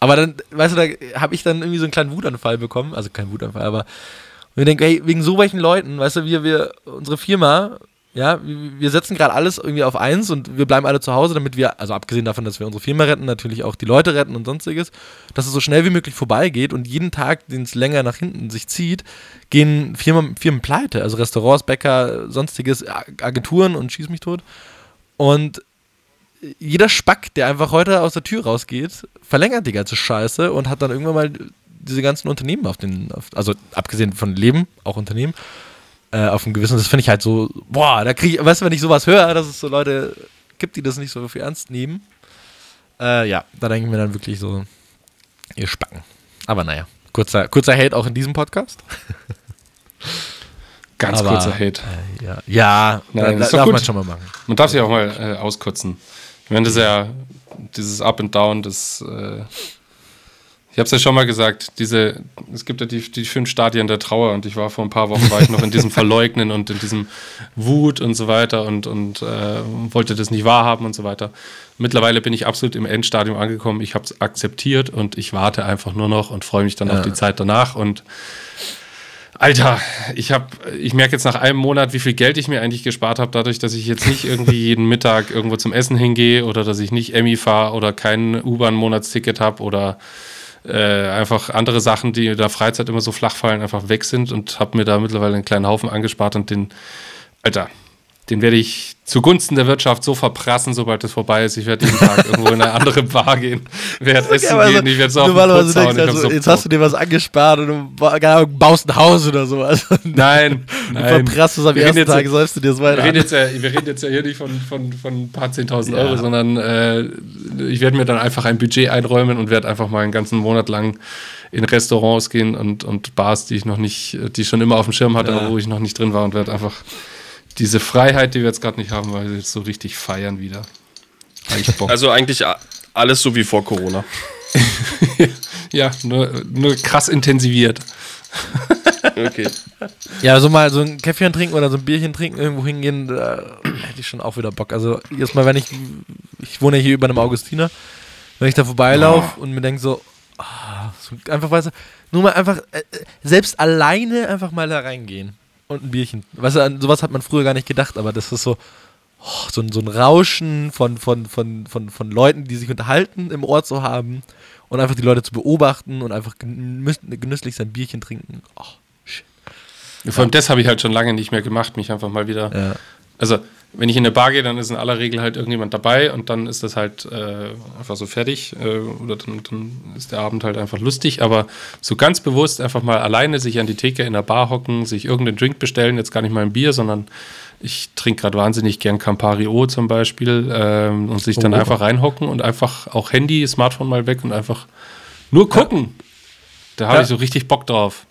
Aber dann, weißt du, da habe ich dann irgendwie so einen kleinen Wutanfall bekommen, also kein Wutanfall, aber und ich denke, hey, wegen so welchen Leuten, weißt du, wir, wir, unsere Firma, ja, wir setzen gerade alles irgendwie auf eins und wir bleiben alle zu Hause, damit wir, also abgesehen davon, dass wir unsere Firma retten, natürlich auch die Leute retten und sonstiges, dass es so schnell wie möglich vorbeigeht und jeden Tag, den es länger nach hinten sich zieht, gehen Firmen, Firmen pleite, also Restaurants, Bäcker, sonstiges, Agenturen und schieß mich tot. Und jeder Spack, der einfach heute aus der Tür rausgeht, verlängert die ganze Scheiße und hat dann irgendwann mal diese ganzen Unternehmen auf den, auf, also abgesehen von Leben, auch Unternehmen, äh, auf dem Gewissen. Das finde ich halt so, boah, da kriege ich, weißt du, wenn ich sowas höre, dass es so Leute gibt, die das nicht so für ernst nehmen, äh, ja, da denke ich mir dann wirklich so, ihr Spacken. Aber naja, kurzer, kurzer Hate auch in diesem Podcast. Ganz Aber, kurzer Hate. Äh, ja, ja Nein, da, darf gut. man schon mal machen. Man darf sich auch mal äh, auskotzen. Ich meine, das ist ja dieses Up and Down, das äh, ich habe es ja schon mal gesagt, diese, es gibt ja die, die fünf Stadien der Trauer und ich war vor ein paar Wochen war ich noch in diesem Verleugnen und in diesem Wut und so weiter und, und äh, wollte das nicht wahrhaben und so weiter. Mittlerweile bin ich absolut im Endstadium angekommen. Ich habe es akzeptiert und ich warte einfach nur noch und freue mich dann ja. auf die Zeit danach und Alter, ich habe, ich merke jetzt nach einem Monat, wie viel Geld ich mir eigentlich gespart habe, dadurch, dass ich jetzt nicht irgendwie jeden Mittag irgendwo zum Essen hingehe oder dass ich nicht Emmy fahre oder kein U-Bahn-Monatsticket habe oder äh, einfach andere Sachen, die in der Freizeit immer so flach fallen, einfach weg sind und habe mir da mittlerweile einen kleinen Haufen angespart und den, Alter, den werde ich zugunsten der Wirtschaft so verprassen, sobald es vorbei ist. Ich werde jeden Tag irgendwo in eine andere Bar gehen, werde essen okay, gehen, ich werde so auf den Putz hauen. Also, so jetzt hast du dir was angespart und du baust ein Haus oder so. Also, nein, du nein. verprasst es am wir ersten Tag, sollst du dir das weiter wir reden, jetzt ja, wir reden jetzt ja hier nicht von, von, von ein paar 10.000 ja. Euro, sondern äh, ich werde mir dann einfach ein Budget einräumen und werde einfach mal einen ganzen Monat lang in Restaurants gehen und, und Bars, die ich noch nicht, die ich schon immer auf dem Schirm hatte, ja. aber wo ich noch nicht drin war und werde einfach diese Freiheit, die wir jetzt gerade nicht haben, weil wir jetzt so richtig feiern wieder. Also eigentlich alles so wie vor Corona. ja, nur, nur krass intensiviert. okay. Ja, also mal so ein Käffchen trinken oder so ein Bierchen trinken, irgendwo hingehen, da hätte ich schon auch wieder Bock. Also jetzt mal, wenn ich, ich wohne hier über einem Augustiner, wenn ich da vorbeilaufe oh. und mir denke so, oh, so, einfach, weißt du, nur mal einfach, äh, selbst alleine einfach mal da reingehen und ein Bierchen. Weißt du, an sowas hat man früher gar nicht gedacht, aber das ist so, oh, so, ein, so ein Rauschen von, von, von, von, von Leuten, die sich unterhalten, im Ort zu haben und einfach die Leute zu beobachten und einfach genüsslich sein Bierchen trinken. Oh, shit. Vor allem das habe ich halt schon lange nicht mehr gemacht, mich einfach mal wieder. Ja. Also, wenn ich in eine Bar gehe, dann ist in aller Regel halt irgendjemand dabei und dann ist das halt äh, einfach so fertig äh, oder dann, dann, ist der Abend halt einfach lustig. Aber so ganz bewusst einfach mal alleine sich an die Theke in der Bar hocken, sich irgendeinen Drink bestellen, jetzt gar nicht mal ein Bier, sondern ich trinke gerade wahnsinnig gern Campari O zum Beispiel ähm, und sich dann oh, einfach reinhocken und einfach auch Handy, Smartphone mal weg und einfach nur gucken. Ja. Da habe ja. ich so richtig Bock drauf.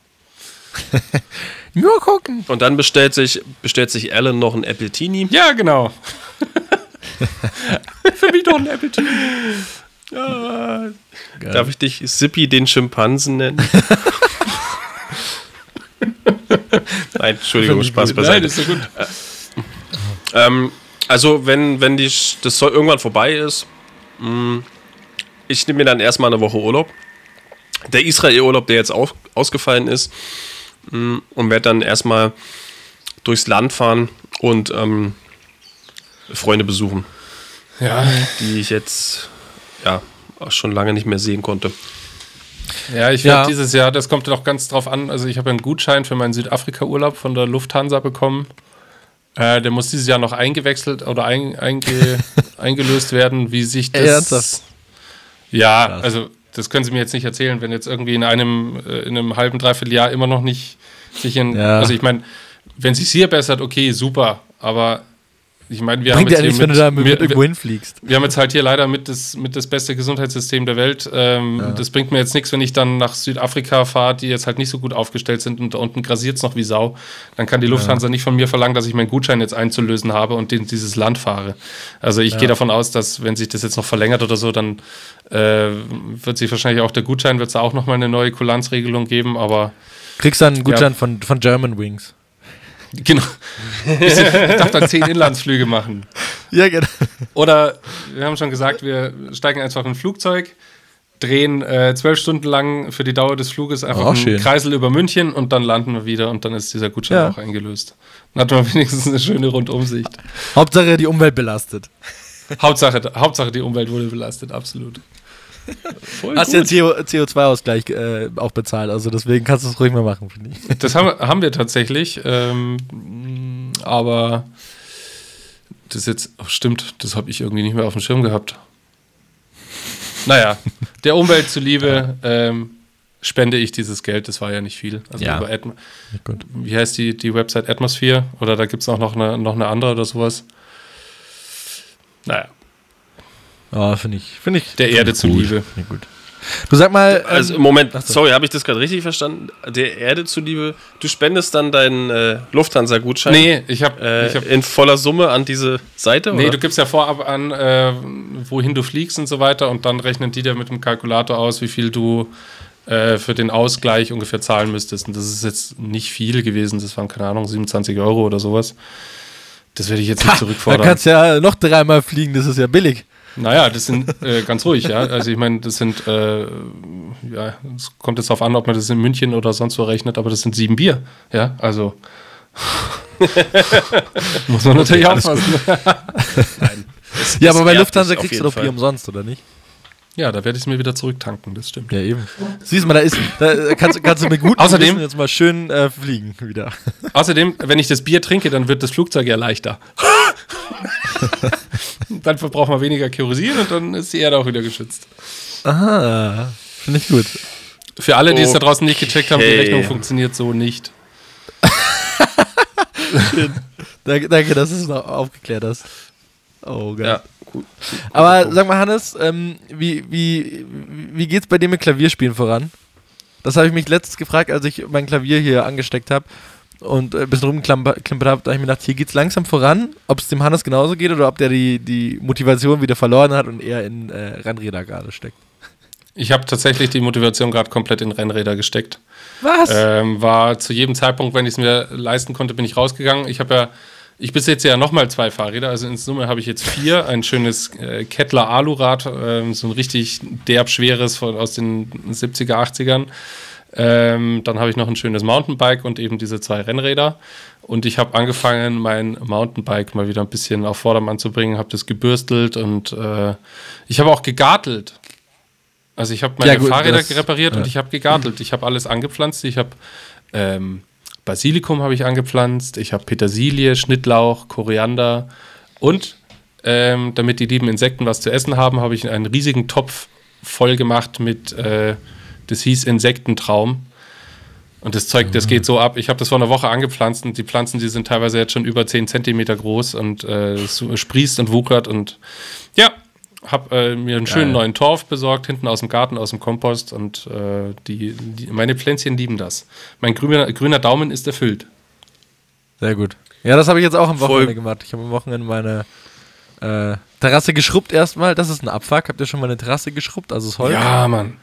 Nur gucken. Und dann bestellt sich, bestellt sich Alan noch ein Appletini. Ja, genau. Für mich doch ein Appletini. Ja. Darf ich dich Sippy den Schimpansen nennen? Nein, Entschuldigung, Spaß beiseite. Nein, ist so gut. Ähm, also, wenn, wenn die, das irgendwann vorbei ist, mh, mm, ich nehme mir dann erstmal eine Woche Urlaub. Der Israel-Urlaub, der jetzt auf, ausgefallen ist, und werde dann erstmal durchs Land fahren und ähm, Freunde besuchen. Ja. Die ich jetzt ja schon lange nicht mehr sehen konnte. Ja, ich werde ja. dieses Jahr, das kommt doch ganz drauf an. Also, ich habe einen Gutschein für meinen Südafrika-Urlaub von der Lufthansa bekommen. Äh, der muss dieses Jahr noch eingewechselt oder ein, einge, eingelöst werden, wie sich das. Ernsthaft? Ja, Krass. also das können Sie mir jetzt nicht erzählen, wenn jetzt irgendwie in einem, äh, in einem halben, dreiviertel Jahr immer noch nicht sich in. Ja. Also ich meine, wenn sich hier bessert, okay, super, aber Ich meine, wir Bringt haben ja jetzt nichts, hier wenn du da mit, wir, irgendwo hinfliegst. wir haben jetzt halt hier leider mit das, mit das beste Gesundheitssystem der Welt. Ähm, Ja. Das bringt mir jetzt nichts, wenn ich dann nach Südafrika fahre, die jetzt halt nicht so gut aufgestellt sind und da unten grasiert es noch wie Sau. Dann kann die Lufthansa nicht von mir verlangen, dass ich meinen Gutschein jetzt einzulösen habe und in dieses Land fahre. Also ich gehe davon aus, dass wenn sich das jetzt noch verlängert oder so, dann äh, wird sich wahrscheinlich auch der Gutschein, wird es auch nochmal eine neue Kulanzregelung geben, aber Kriegst dann einen Gutschein von, von German Wings. Genau. ich dachte an zehn Inlandsflüge machen. Ja, genau. Oder wir haben schon gesagt, wir steigen einfach in ein Flugzeug, drehen äh, zwölf Stunden lang für die Dauer des Fluges einfach Oh, einen schön. Kreisel über München und dann landen wir wieder und dann ist dieser Gutschein Ja. auch eingelöst. Dann hat man wenigstens eine schöne Rundumsicht. Hauptsache die Umwelt belastet. Hauptsache, Hauptsache die Umwelt wurde belastet, absolut. Voll Hast ja CO, CO2-Ausgleich äh, auch bezahlt, also deswegen kannst du es ruhig mal machen, finde ich. Das haben, wir- haben wir tatsächlich, ähm, aber das jetzt, oh, stimmt, das habe ich irgendwie nicht mehr auf dem Schirm gehabt. Naja, der Umwelt zuliebe ähm, spende ich dieses Geld, das war ja nicht viel. Also Ja. über Atm Gut. wie heißt die, die Website Atmosphere? Oder da gibt es auch noch eine, noch eine andere oder sowas. Naja, Ja, finde ich, finde ich. der Erde zuliebe. Ja, gut. Du sag mal, ähm, Also, Moment, ach so. sorry, habe ich das gerade richtig verstanden? Der Erde zuliebe, du spendest dann deinen äh, Lufthansa-Gutschein Nee, ich habe äh, hab, in voller Summe an diese Seite? Nee, oder? du gibst ja vorab an, äh, wohin du fliegst und so weiter und dann rechnen die dir mit dem Kalkulator aus, wie viel du äh, für den Ausgleich ungefähr zahlen müsstest. Und das ist jetzt nicht viel gewesen, das waren, keine Ahnung, 27 Euro oder sowas. Das werde ich jetzt nicht da zurückfordern. kannst du ja noch dreimal fliegen, das ist ja billig. Naja, das sind äh, ganz ruhig, ja. Also ich meine, das sind, äh, ja, es kommt jetzt darauf an, ob man das in München oder sonst wo rechnet, aber das sind sieben Bier, ja. Also muss man natürlich aufpassen. Es- Ja, aber bei Lufthansa kriegst du doch. Bier umsonst, oder nicht? Ja, da werde ich es mir wieder zurücktanken, das stimmt. Ja, eben. Siehst du mal, da ist, da kannst, kannst du mit gutem Außerdem- Gewissen jetzt mal schön äh, fliegen wieder. Außerdem, wenn ich das Bier trinke, dann wird das Flugzeug ja leichter. dann verbraucht man weniger Kerosin und dann ist die Erde auch wieder geschützt. Aha, finde ich gut. Für alle, die es da draußen nicht gecheckt haben, die Okay. Rechnung funktioniert so nicht. Danke, danke dass du es noch aufgeklärt hast. Oh, geil. Ja, gut. Aber sag mal, Hannes, ähm, wie, wie, wie geht's bei dir mit Klavierspielen voran? Das habe ich mich letztens gefragt, als ich mein Klavier hier angesteckt habe und äh, ein bisschen rumklimpert habe. Da habe ich mir gedacht, hier geht's langsam voran. Ob es dem Hannes genauso geht oder ob der die, die Motivation wieder verloren hat und eher in äh, Rennräder gerade steckt. Ich habe tatsächlich die Motivation gerade komplett in Rennräder gesteckt. Was? Ähm, war zu jedem Zeitpunkt, wenn ich es mir leisten konnte, bin ich rausgegangen. Ich habe ja, ich besitze ja nochmal zwei Fahrräder, also in Summe habe ich jetzt vier. Ein schönes äh, Kettler Alurad, ähm, so ein richtig derb schweres von, aus den 70er, 80ern. Ähm, dann habe ich noch ein schönes Mountainbike und eben diese zwei Rennräder. Und ich habe angefangen, mein Mountainbike mal wieder ein bisschen auf Vordermann zu bringen, habe das gebürstelt und äh, ich habe auch gegartelt. Also ich habe meine Ja, gut, Fahrräder das- repariert und ja. ich habe gegartelt. Ich habe alles angepflanzt. Ich habe ähm, Basilikum habe ich angepflanzt. Ich habe Petersilie, Schnittlauch, Koriander und ähm, damit die lieben Insekten was zu essen haben, habe ich einen riesigen Topf voll gemacht mit, äh, das hieß Insektentraum. Und das Zeug, das geht so ab. Ich habe das vor einer Woche angepflanzt und die Pflanzen, die sind teilweise jetzt schon über 10 Zentimeter groß und äh, es sprießt und wuchert und ja, habe äh, mir einen schönen neuen Torf besorgt, hinten aus dem Garten, aus dem Kompost und äh, die, die, meine Pflänzchen lieben das. Mein grüner, grüner Daumen ist erfüllt. Sehr gut. Ja, das habe ich jetzt auch am Voll- Wochenende gemacht. Ich habe am Wochenende meine äh, Terrasse geschrubbt erstmal. Das ist ein Abfuck. Habt ihr schon mal eine Terrasse geschrubbt? Also das Holz? Ja, Mann.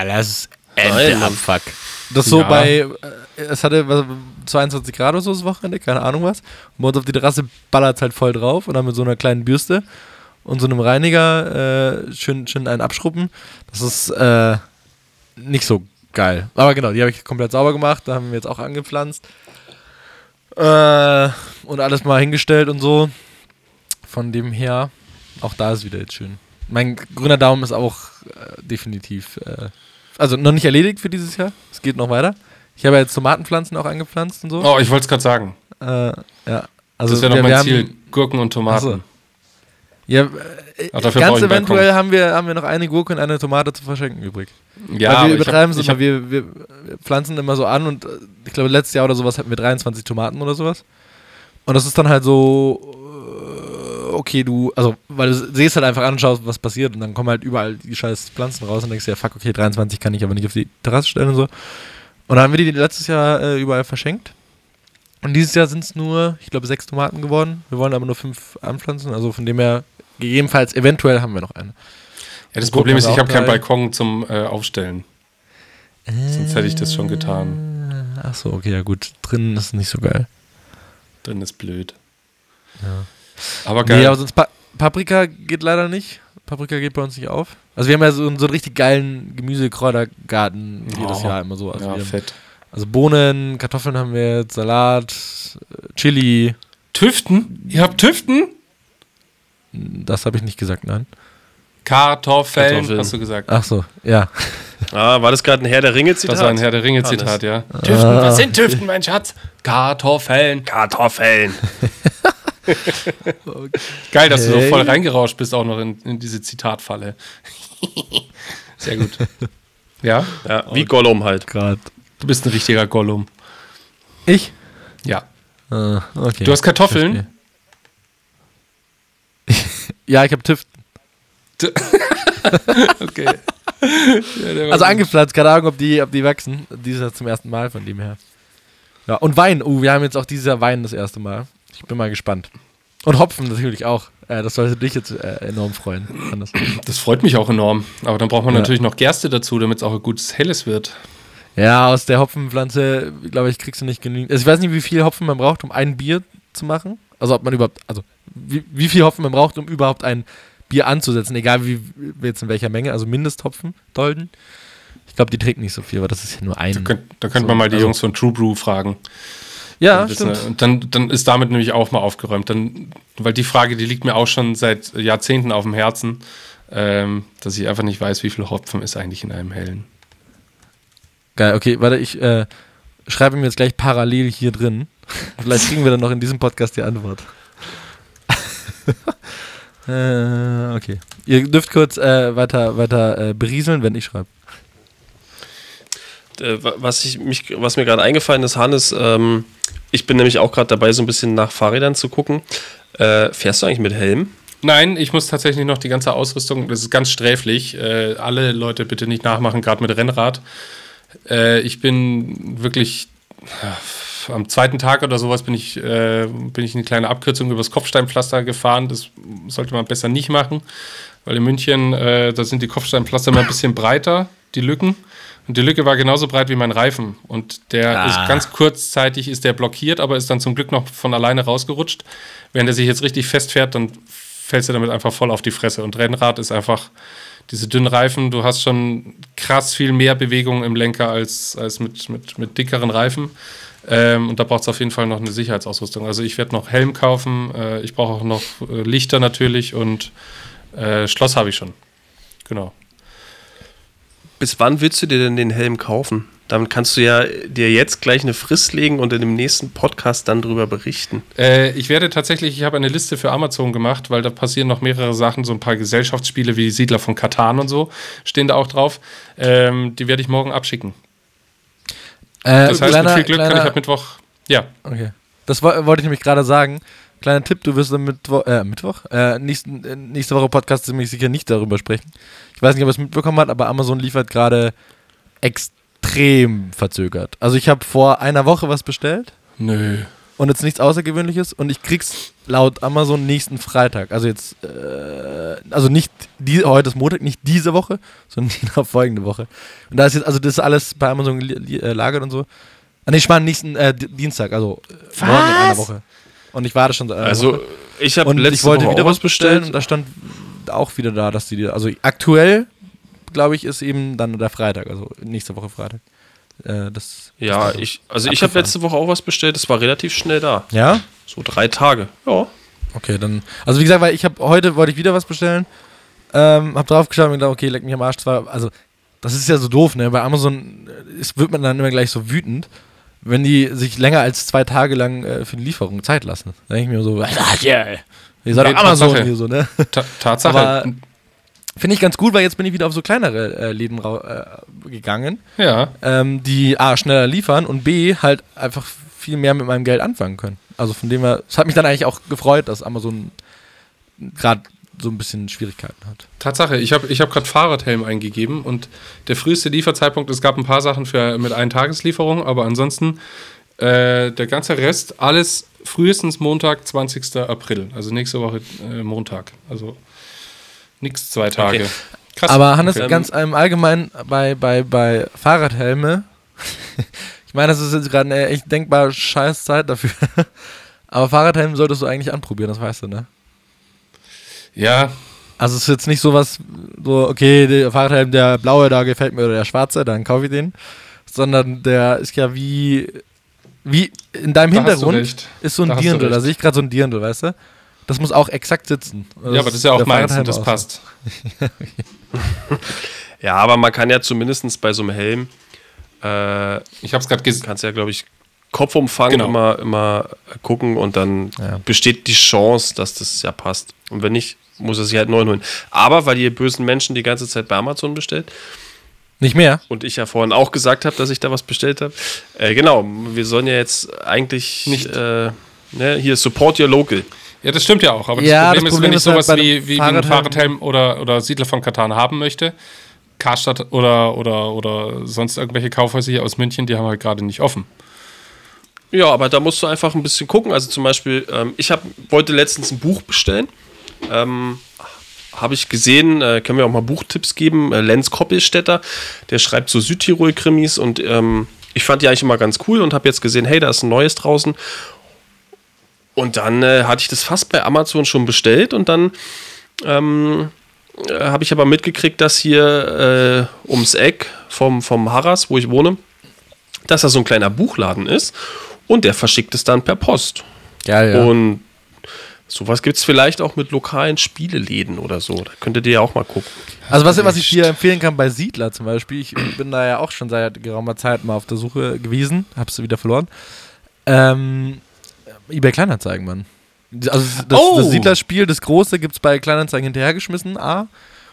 Alter, das ist Geil, Mann. Abfuck. Das so Ja. bei, äh, es hatte was, 22 Grad oder so das Wochenende, keine Ahnung was. Und bei uns auf die Terrasse ballert es halt voll drauf und dann mit so einer kleinen Bürste und so einem Reiniger äh, schön, schön einen abschrubben. Das ist äh, nicht so geil. Aber genau, die habe ich komplett sauber gemacht, da haben wir jetzt auch angepflanzt. Äh, und alles mal hingestellt und so. Von dem her, auch da ist wieder jetzt schön. Mein grüner Daumen ist auch äh, definitiv, äh, also noch nicht erledigt für dieses Jahr. Es geht noch weiter. Ich habe ja jetzt Tomatenpflanzen auch angepflanzt und so. Oh, ich wollte es gerade sagen. Äh, ja. Also das wäre noch wir- mein haben- Ziel. Gurken und Tomaten. So. Ja, äh, ganz eventuell Balkon. haben wir, haben wir noch eine Gurke und eine Tomate zu verschenken übrig. Ja, Weil aber wir übertreiben es immer. wir, wir pflanzen immer so an und äh, ich glaube, letztes Jahr oder sowas hatten wir 23 Tomaten oder sowas. Und das ist dann halt so okay, du, also, weil du siehst halt einfach an und schaust, was passiert und dann kommen halt überall die scheiß Pflanzen raus und denkst dir, ja, fuck, okay, 23 kann ich aber nicht auf die Terrasse stellen und so. Und dann haben wir die letztes Jahr äh, überall verschenkt. Und dieses Jahr sind es nur, ich glaube, sechs Tomaten geworden. Wir wollen aber nur fünf anpflanzen, also von dem her, gegebenenfalls, eventuell haben wir noch eine. Ja, das Problem ist, ich habe keinen Balkon zum äh, Aufstellen. Äh, Sonst hätte ich das schon getan. Ach so, okay, ja gut. Drinnen ist nicht so geil. Drinnen ist blöd. Ja. Aber geil. Nee, aber sonst pa Paprika geht leider nicht. Paprika geht bei uns nicht auf. Also wir haben ja so, so einen richtig geilen Gemüsekräutergarten jedes oh, Jahr immer so. Also ja, fett. Also Bohnen, Kartoffeln haben wir jetzt, Salat, Chili. Tüften? Ihr habt Tüften? Das habe ich nicht gesagt, nein. Kartoffeln, Kartoffeln, hast du gesagt. Ach so, ja. Ah, war das gerade ein Herr der Ringe-Zitat? Das war ein Herr der Ringe-Zitat, ja. Ah. Tüften, was sind Tüften, mein Schatz? Kartoffeln. Kartoffeln. Geil, dass du so voll reingerauscht bist, auch noch in, in diese Zitatfalle. Sehr gut. Ja? Ja, wie Gollum halt. Grad. Du bist ein richtiger Gollum. Ich? Ja. Uh, okay. Du hast Kartoffeln? ja, ich habe Tüften. okay. Ja, also angepflanzt, keine Ahnung, ob die, ob die wachsen. Dieses Jahr zum ersten Mal von dem her. Ja, und Wein. Uh, wir haben jetzt auch dieses Jahr Wein das erste Mal. Ich bin mal gespannt. Und Hopfen natürlich auch. Äh, das sollte dich jetzt äh, enorm freuen. Das. das freut mich auch enorm. Aber dann braucht man ja. natürlich noch Gerste dazu, damit es auch ein gutes Helles wird. Ja, aus der Hopfenpflanze, glaube ich, kriegst du nicht genügend. Also ich weiß nicht, wie viel Hopfen man braucht, um ein Bier zu machen. Also ob man überhaupt, also wie, wie viel Hopfen man braucht, um überhaupt ein Bier anzusetzen, egal wie jetzt in welcher Menge, also Mindesthopfen, Dolden. Ich glaube, die trinken nicht so viel, aber das ist ja nur ein. Da, könnt, da könnte so, man mal die also, Jungs von True Brew fragen. Ja, stimmt. Und dann, dann ist damit nämlich auch mal aufgeräumt. Dann, weil die Frage, die liegt mir auch schon seit Jahrzehnten auf dem Herzen, ähm, dass ich einfach nicht weiß, wie viel Hopfen ist eigentlich in einem hellen. Geil, okay, warte, ich äh, schreibe mir jetzt gleich parallel hier drin. Vielleicht kriegen wir dann noch in diesem Podcast die Antwort. äh, okay. Ihr dürft kurz äh, weiter, weiter äh, berieseln, wenn ich schreibe. Äh, was, ich mich, was mir gerade eingefallen ist, Hannes, ähm, ich bin nämlich auch gerade dabei, so ein bisschen nach Fahrrädern zu gucken. Äh, fährst du eigentlich mit Helm? Nein, ich muss tatsächlich noch die ganze Ausrüstung, das ist ganz sträflich. Äh, alle Leute bitte nicht nachmachen, gerade mit Rennrad. Äh, ich bin wirklich äh, am zweiten Tag oder sowas bin ich, äh, bin ich eine kleine Abkürzung übers Kopfsteinpflaster gefahren. Das sollte man besser nicht machen, weil in München, da sind die Kopfsteinpflaster immer ein bisschen breiter, die Lücken. Und die Lücke war genauso breit wie mein Reifen. Und der ah. ist ganz kurzzeitig ist der blockiert, aber ist dann zum Glück noch von alleine rausgerutscht. Wenn der sich jetzt richtig festfährt, dann fällst du damit einfach voll auf die Fresse. Und Rennrad ist einfach diese dünnen Reifen. Du hast schon krass viel mehr Bewegung im Lenker als, als mit, mit, mit dickeren Reifen. Ähm, und da braucht es auf jeden Fall noch eine Sicherheitsausrüstung. Also ich werde noch Helm kaufen. Äh, ich brauche auch noch äh, Lichter natürlich und äh, Schloss habe ich schon. Genau. Bis wann willst du dir denn den Helm kaufen? Damit kannst du ja dir jetzt gleich eine Frist legen und in dem nächsten Podcast dann drüber berichten. Äh, ich werde tatsächlich, ich habe eine Liste für Amazon gemacht, weil da passieren noch mehrere Sachen, so ein paar Gesellschaftsspiele wie Siedler von Katan und so stehen da auch drauf. Ähm, die werde ich morgen abschicken. Äh, das heißt, kleiner, mit viel Glück kleiner, kann ich ab Mittwoch. Ja. Okay. Das wollte ich nämlich gerade sagen. Kleiner Tipp, du wirst am Mittwoch, äh, Mittwoch? Äh, nächsten, äh, nächste Woche Podcast ziemlich sicher nicht darüber sprechen. Ich weiß nicht, ob ihr es mitbekommen habt, aber Amazon liefert gerade extrem verzögert. Also ich habe vor einer Woche was bestellt. Nö. Und jetzt nichts Außergewöhnliches und ich krieg's laut Amazon nächsten Freitag. Also jetzt, äh, also nicht die, heute ist Montag, nicht diese Woche, sondern die folgende Woche. Und da ist jetzt, also das ist alles bei Amazon gelagert und so. Ah, nee, ich meine nächsten äh, Dienstag, also was? morgen in einer Woche. Und ich warte schon. Äh, also, ich habe letzte ich wollte Woche wieder was bestellt und da stand auch wieder da, dass die. Also, aktuell, glaube ich, ist eben dann der Freitag, also nächste Woche Freitag. Äh, das, ja, das ich, also ich habe letzte Woche auch was bestellt, das war relativ schnell da. Ja? So drei Tage. Ja. Okay, dann. Also, wie gesagt, weil ich habe heute wollte ich wieder was bestellen. Ähm, hab drauf geschaut und gedacht, okay, leck mich am Arsch. Zwar, also, das ist ja so doof, ne? Bei Amazon ist, wird man dann immer gleich so wütend wenn die sich länger als zwei Tage lang äh, für die Lieferung Zeit lassen. Da denke ich mir so, yeah, ihr seid nee, doch Amazon Tatsache. hier so, ne? Ta Tatsache. Aber finde ich ganz gut, weil jetzt bin ich wieder auf so kleinere äh, Läden äh, gegangen, ja. ähm, die A, schneller liefern und B, halt einfach viel mehr mit meinem Geld anfangen können. Also von dem her, es hat mich dann eigentlich auch gefreut, dass Amazon gerade so ein bisschen Schwierigkeiten hat. Tatsache, ich habe ich hab gerade Fahrradhelm eingegeben und der früheste Lieferzeitpunkt, es gab ein paar Sachen für, mit Ein-Tageslieferung, aber ansonsten äh, der ganze Rest, alles frühestens Montag, 20. April, also nächste Woche äh, Montag. Also nichts zwei Tage. Okay. Krass. Aber Hannes, okay. ganz im Allgemeinen bei, bei, bei Fahrradhelme, ich meine, das ist jetzt gerade eine echt denkbar scheiß Zeit dafür. Aber Fahrradhelm solltest du eigentlich anprobieren, das weißt du, ne? Ja. Also es ist jetzt nicht so was, so, okay, der Fahrradhelm, der blaue, da gefällt mir oder der schwarze, dann kaufe ich den. Sondern der ist ja wie, wie in deinem da Hintergrund ist so ein Dirndl. Da sehe ich gerade so ein Dirndl, weißt du? Das muss auch exakt sitzen. Also ja, aber das ist ja auch meins und das passt. ja, aber man kann ja zumindest bei so einem Helm, äh, ich habe es gerade gesehen, kannst ja, glaube ich, Kopfumfang genau. immer, immer gucken und dann ja. besteht die Chance, dass das ja passt. Und wenn nicht, muss er sich halt neu holen. Aber weil ihr bösen Menschen die ganze Zeit bei Amazon bestellt. Nicht mehr. Und ich ja vorhin auch gesagt habe, dass ich da was bestellt habe. Äh, genau, wir sollen ja jetzt eigentlich nicht. Äh, ne, hier Support Your Local. Ja, das stimmt ja auch. Aber ja, das Problem, das ist, wenn ich sowas halt wie, wie, wie ein Fahrradhelm oder, oder Siedler von Katan haben möchte, Karstadt oder, oder, oder sonst irgendwelche Kaufhäuser hier aus München, die haben halt gerade nicht offen. Ja, aber da musst du einfach ein bisschen gucken. Also zum Beispiel, ähm, ich hab, wollte letztens ein Buch bestellen. Ähm, habe ich gesehen, äh, können wir auch mal Buchtipps geben. Äh, Lenz Koppelstädter, der schreibt so Südtirol-Krimis und ähm, ich fand die eigentlich immer ganz cool und habe jetzt gesehen, hey, da ist ein neues draußen. Und dann äh, hatte ich das fast bei Amazon schon bestellt und dann ähm, äh, habe ich aber mitgekriegt, dass hier äh, ums Eck vom, vom Harras, wo ich wohne, dass da so ein kleiner Buchladen ist und der verschickt es dann per Post. Geil, ja. Und sowas gibt es vielleicht auch mit lokalen Spieleläden oder so. Da könntet ihr ja auch mal gucken. Also was, was ich dir empfehlen kann bei Siedler zum Beispiel, ich bin da ja auch schon seit geraumer Zeit mal auf der Suche gewesen, hab's wieder verloren. Ähm, eBay Kleinanzeigen, Mann. Also das, oh. das Siedlerspiel, das große, gibt es bei Kleinanzeigen hinterhergeschmissen, A.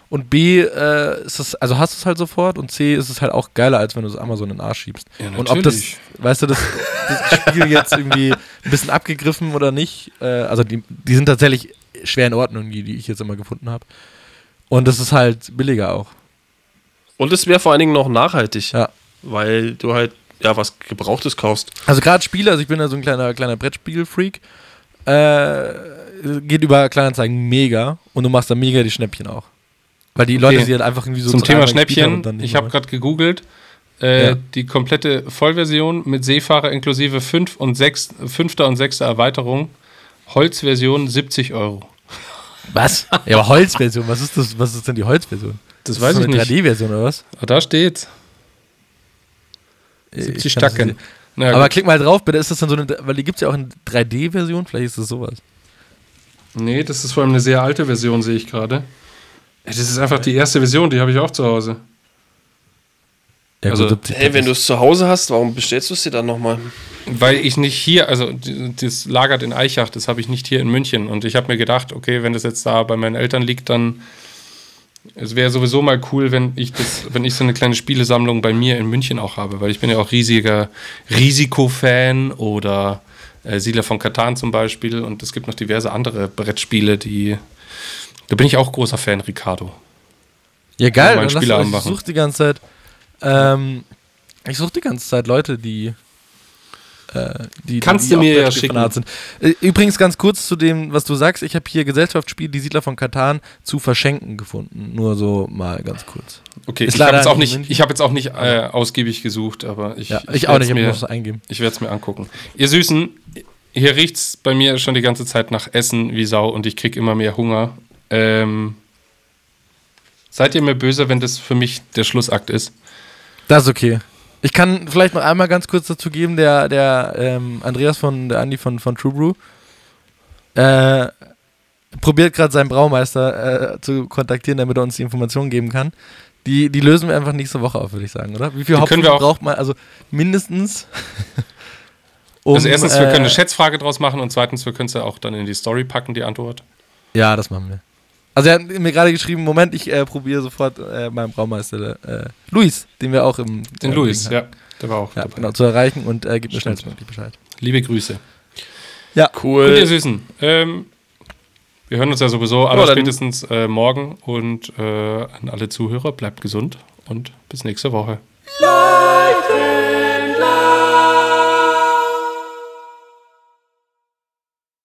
Und B, äh, ist es, also hast du es halt sofort und C, ist es halt auch geiler, als wenn du es Amazon in den Arsch schiebst. Ja, und ob das, weißt du, das, das Spiel jetzt irgendwie ein bisschen abgegriffen oder nicht, äh, also die, die sind tatsächlich schwer in Ordnung, die, die ich jetzt immer gefunden habe. Und das ist halt billiger auch. Und es wäre vor allen Dingen noch nachhaltig. Ja. Weil du halt, ja, was Gebrauchtes kaufst. Also gerade Spiele, also ich bin ja so ein kleiner, kleiner Brettspiel-Freak, äh, geht über Kleinanzeigen mega und du machst da mega die Schnäppchen auch. Weil die Leute sie halt einfach irgendwie so Zum Thema Schnäppchen, ich habe gerade gegoogelt, äh, ja. die komplette Vollversion mit Seefahrer inklusive 5 und 6, 5. und 6. Erweiterung, Holzversion 70 Euro. Was? Ja, aber Holzversion, was ist das? Was ist denn die Holzversion? Das, das weiß ich nicht. 3D-Version oder was? Ah, da steht's. 70 Stacken. Na, aber gut. klick mal drauf, bitte. Ist das dann so eine, weil die gibt es ja auch in 3D-Version, vielleicht ist das sowas. Nee, das ist vor allem eine sehr alte Version, sehe ich gerade. Das ist einfach die erste Version, die habe ich auch zu Hause. Ja, also, gut, hey, wenn du es zu Hause hast, warum bestellst du es dir dann nochmal? Weil ich nicht hier, also das lagert in Eichach, das habe ich nicht hier in München. Und ich habe mir gedacht, okay, wenn das jetzt da bei meinen Eltern liegt, dann es wäre sowieso mal cool, wenn ich das, wenn ich so eine kleine Spielesammlung bei mir in München auch habe, weil ich bin ja auch riesiger Risikofan oder äh, Siedler von Katan zum Beispiel und es gibt noch diverse andere Brettspiele, die da bin ich auch großer Fan, Ricardo. Ja, geil. Ich suche die ganze Zeit. Ähm, ich suche die ganze Zeit Leute, die. Äh, die Kannst die, du mir ja schicken. Sind. Äh, übrigens ganz kurz zu dem, was du sagst. Ich habe hier Gesellschaftsspiel Die Siedler von Katan zu verschenken gefunden. Nur so mal ganz kurz. Okay, Ist ich habe jetzt auch nicht, ich habe jetzt auch nicht äh, ausgiebig gesucht, aber ich, ja, ich, ich auch nicht. Ich muss eingeben. Ich werde es mir angucken. Ihr Süßen, hier riecht es bei mir schon die ganze Zeit nach Essen wie Sau und ich kriege immer mehr Hunger. Ähm, seid ihr mir böse, wenn das für mich der Schlussakt ist? Das ist okay. Ich kann vielleicht noch einmal ganz kurz dazu geben, der, der ähm, Andreas von, der Andi von, von True Brew, äh, probiert gerade seinen Braumeister äh, zu kontaktieren, damit er uns die Informationen geben kann. Die, die lösen wir einfach nächste Woche auf, würde ich sagen, oder? Wie viel Hopfen braucht man? Also mindestens. um, also erstens, wir können eine äh, Schätzfrage draus machen und zweitens, wir können es ja auch dann in die Story packen, die Antwort. Ja, das machen wir. Also er hat mir gerade geschrieben, Moment, ich äh, probiere sofort äh, meinen Braumeister äh, Luis, den wir auch im Den Luis, ja, der war auch ja, dabei. Genau, zu erreichen und äh, gibt mir schnellstmöglich Bescheid. Liebe Grüße. Ja. Cool. Gut, ihr Süßen. Ähm, Wir hören uns ja sowieso aber spätestens äh, morgen und äh, an alle Zuhörer, bleibt gesund und bis nächste Woche. Ja.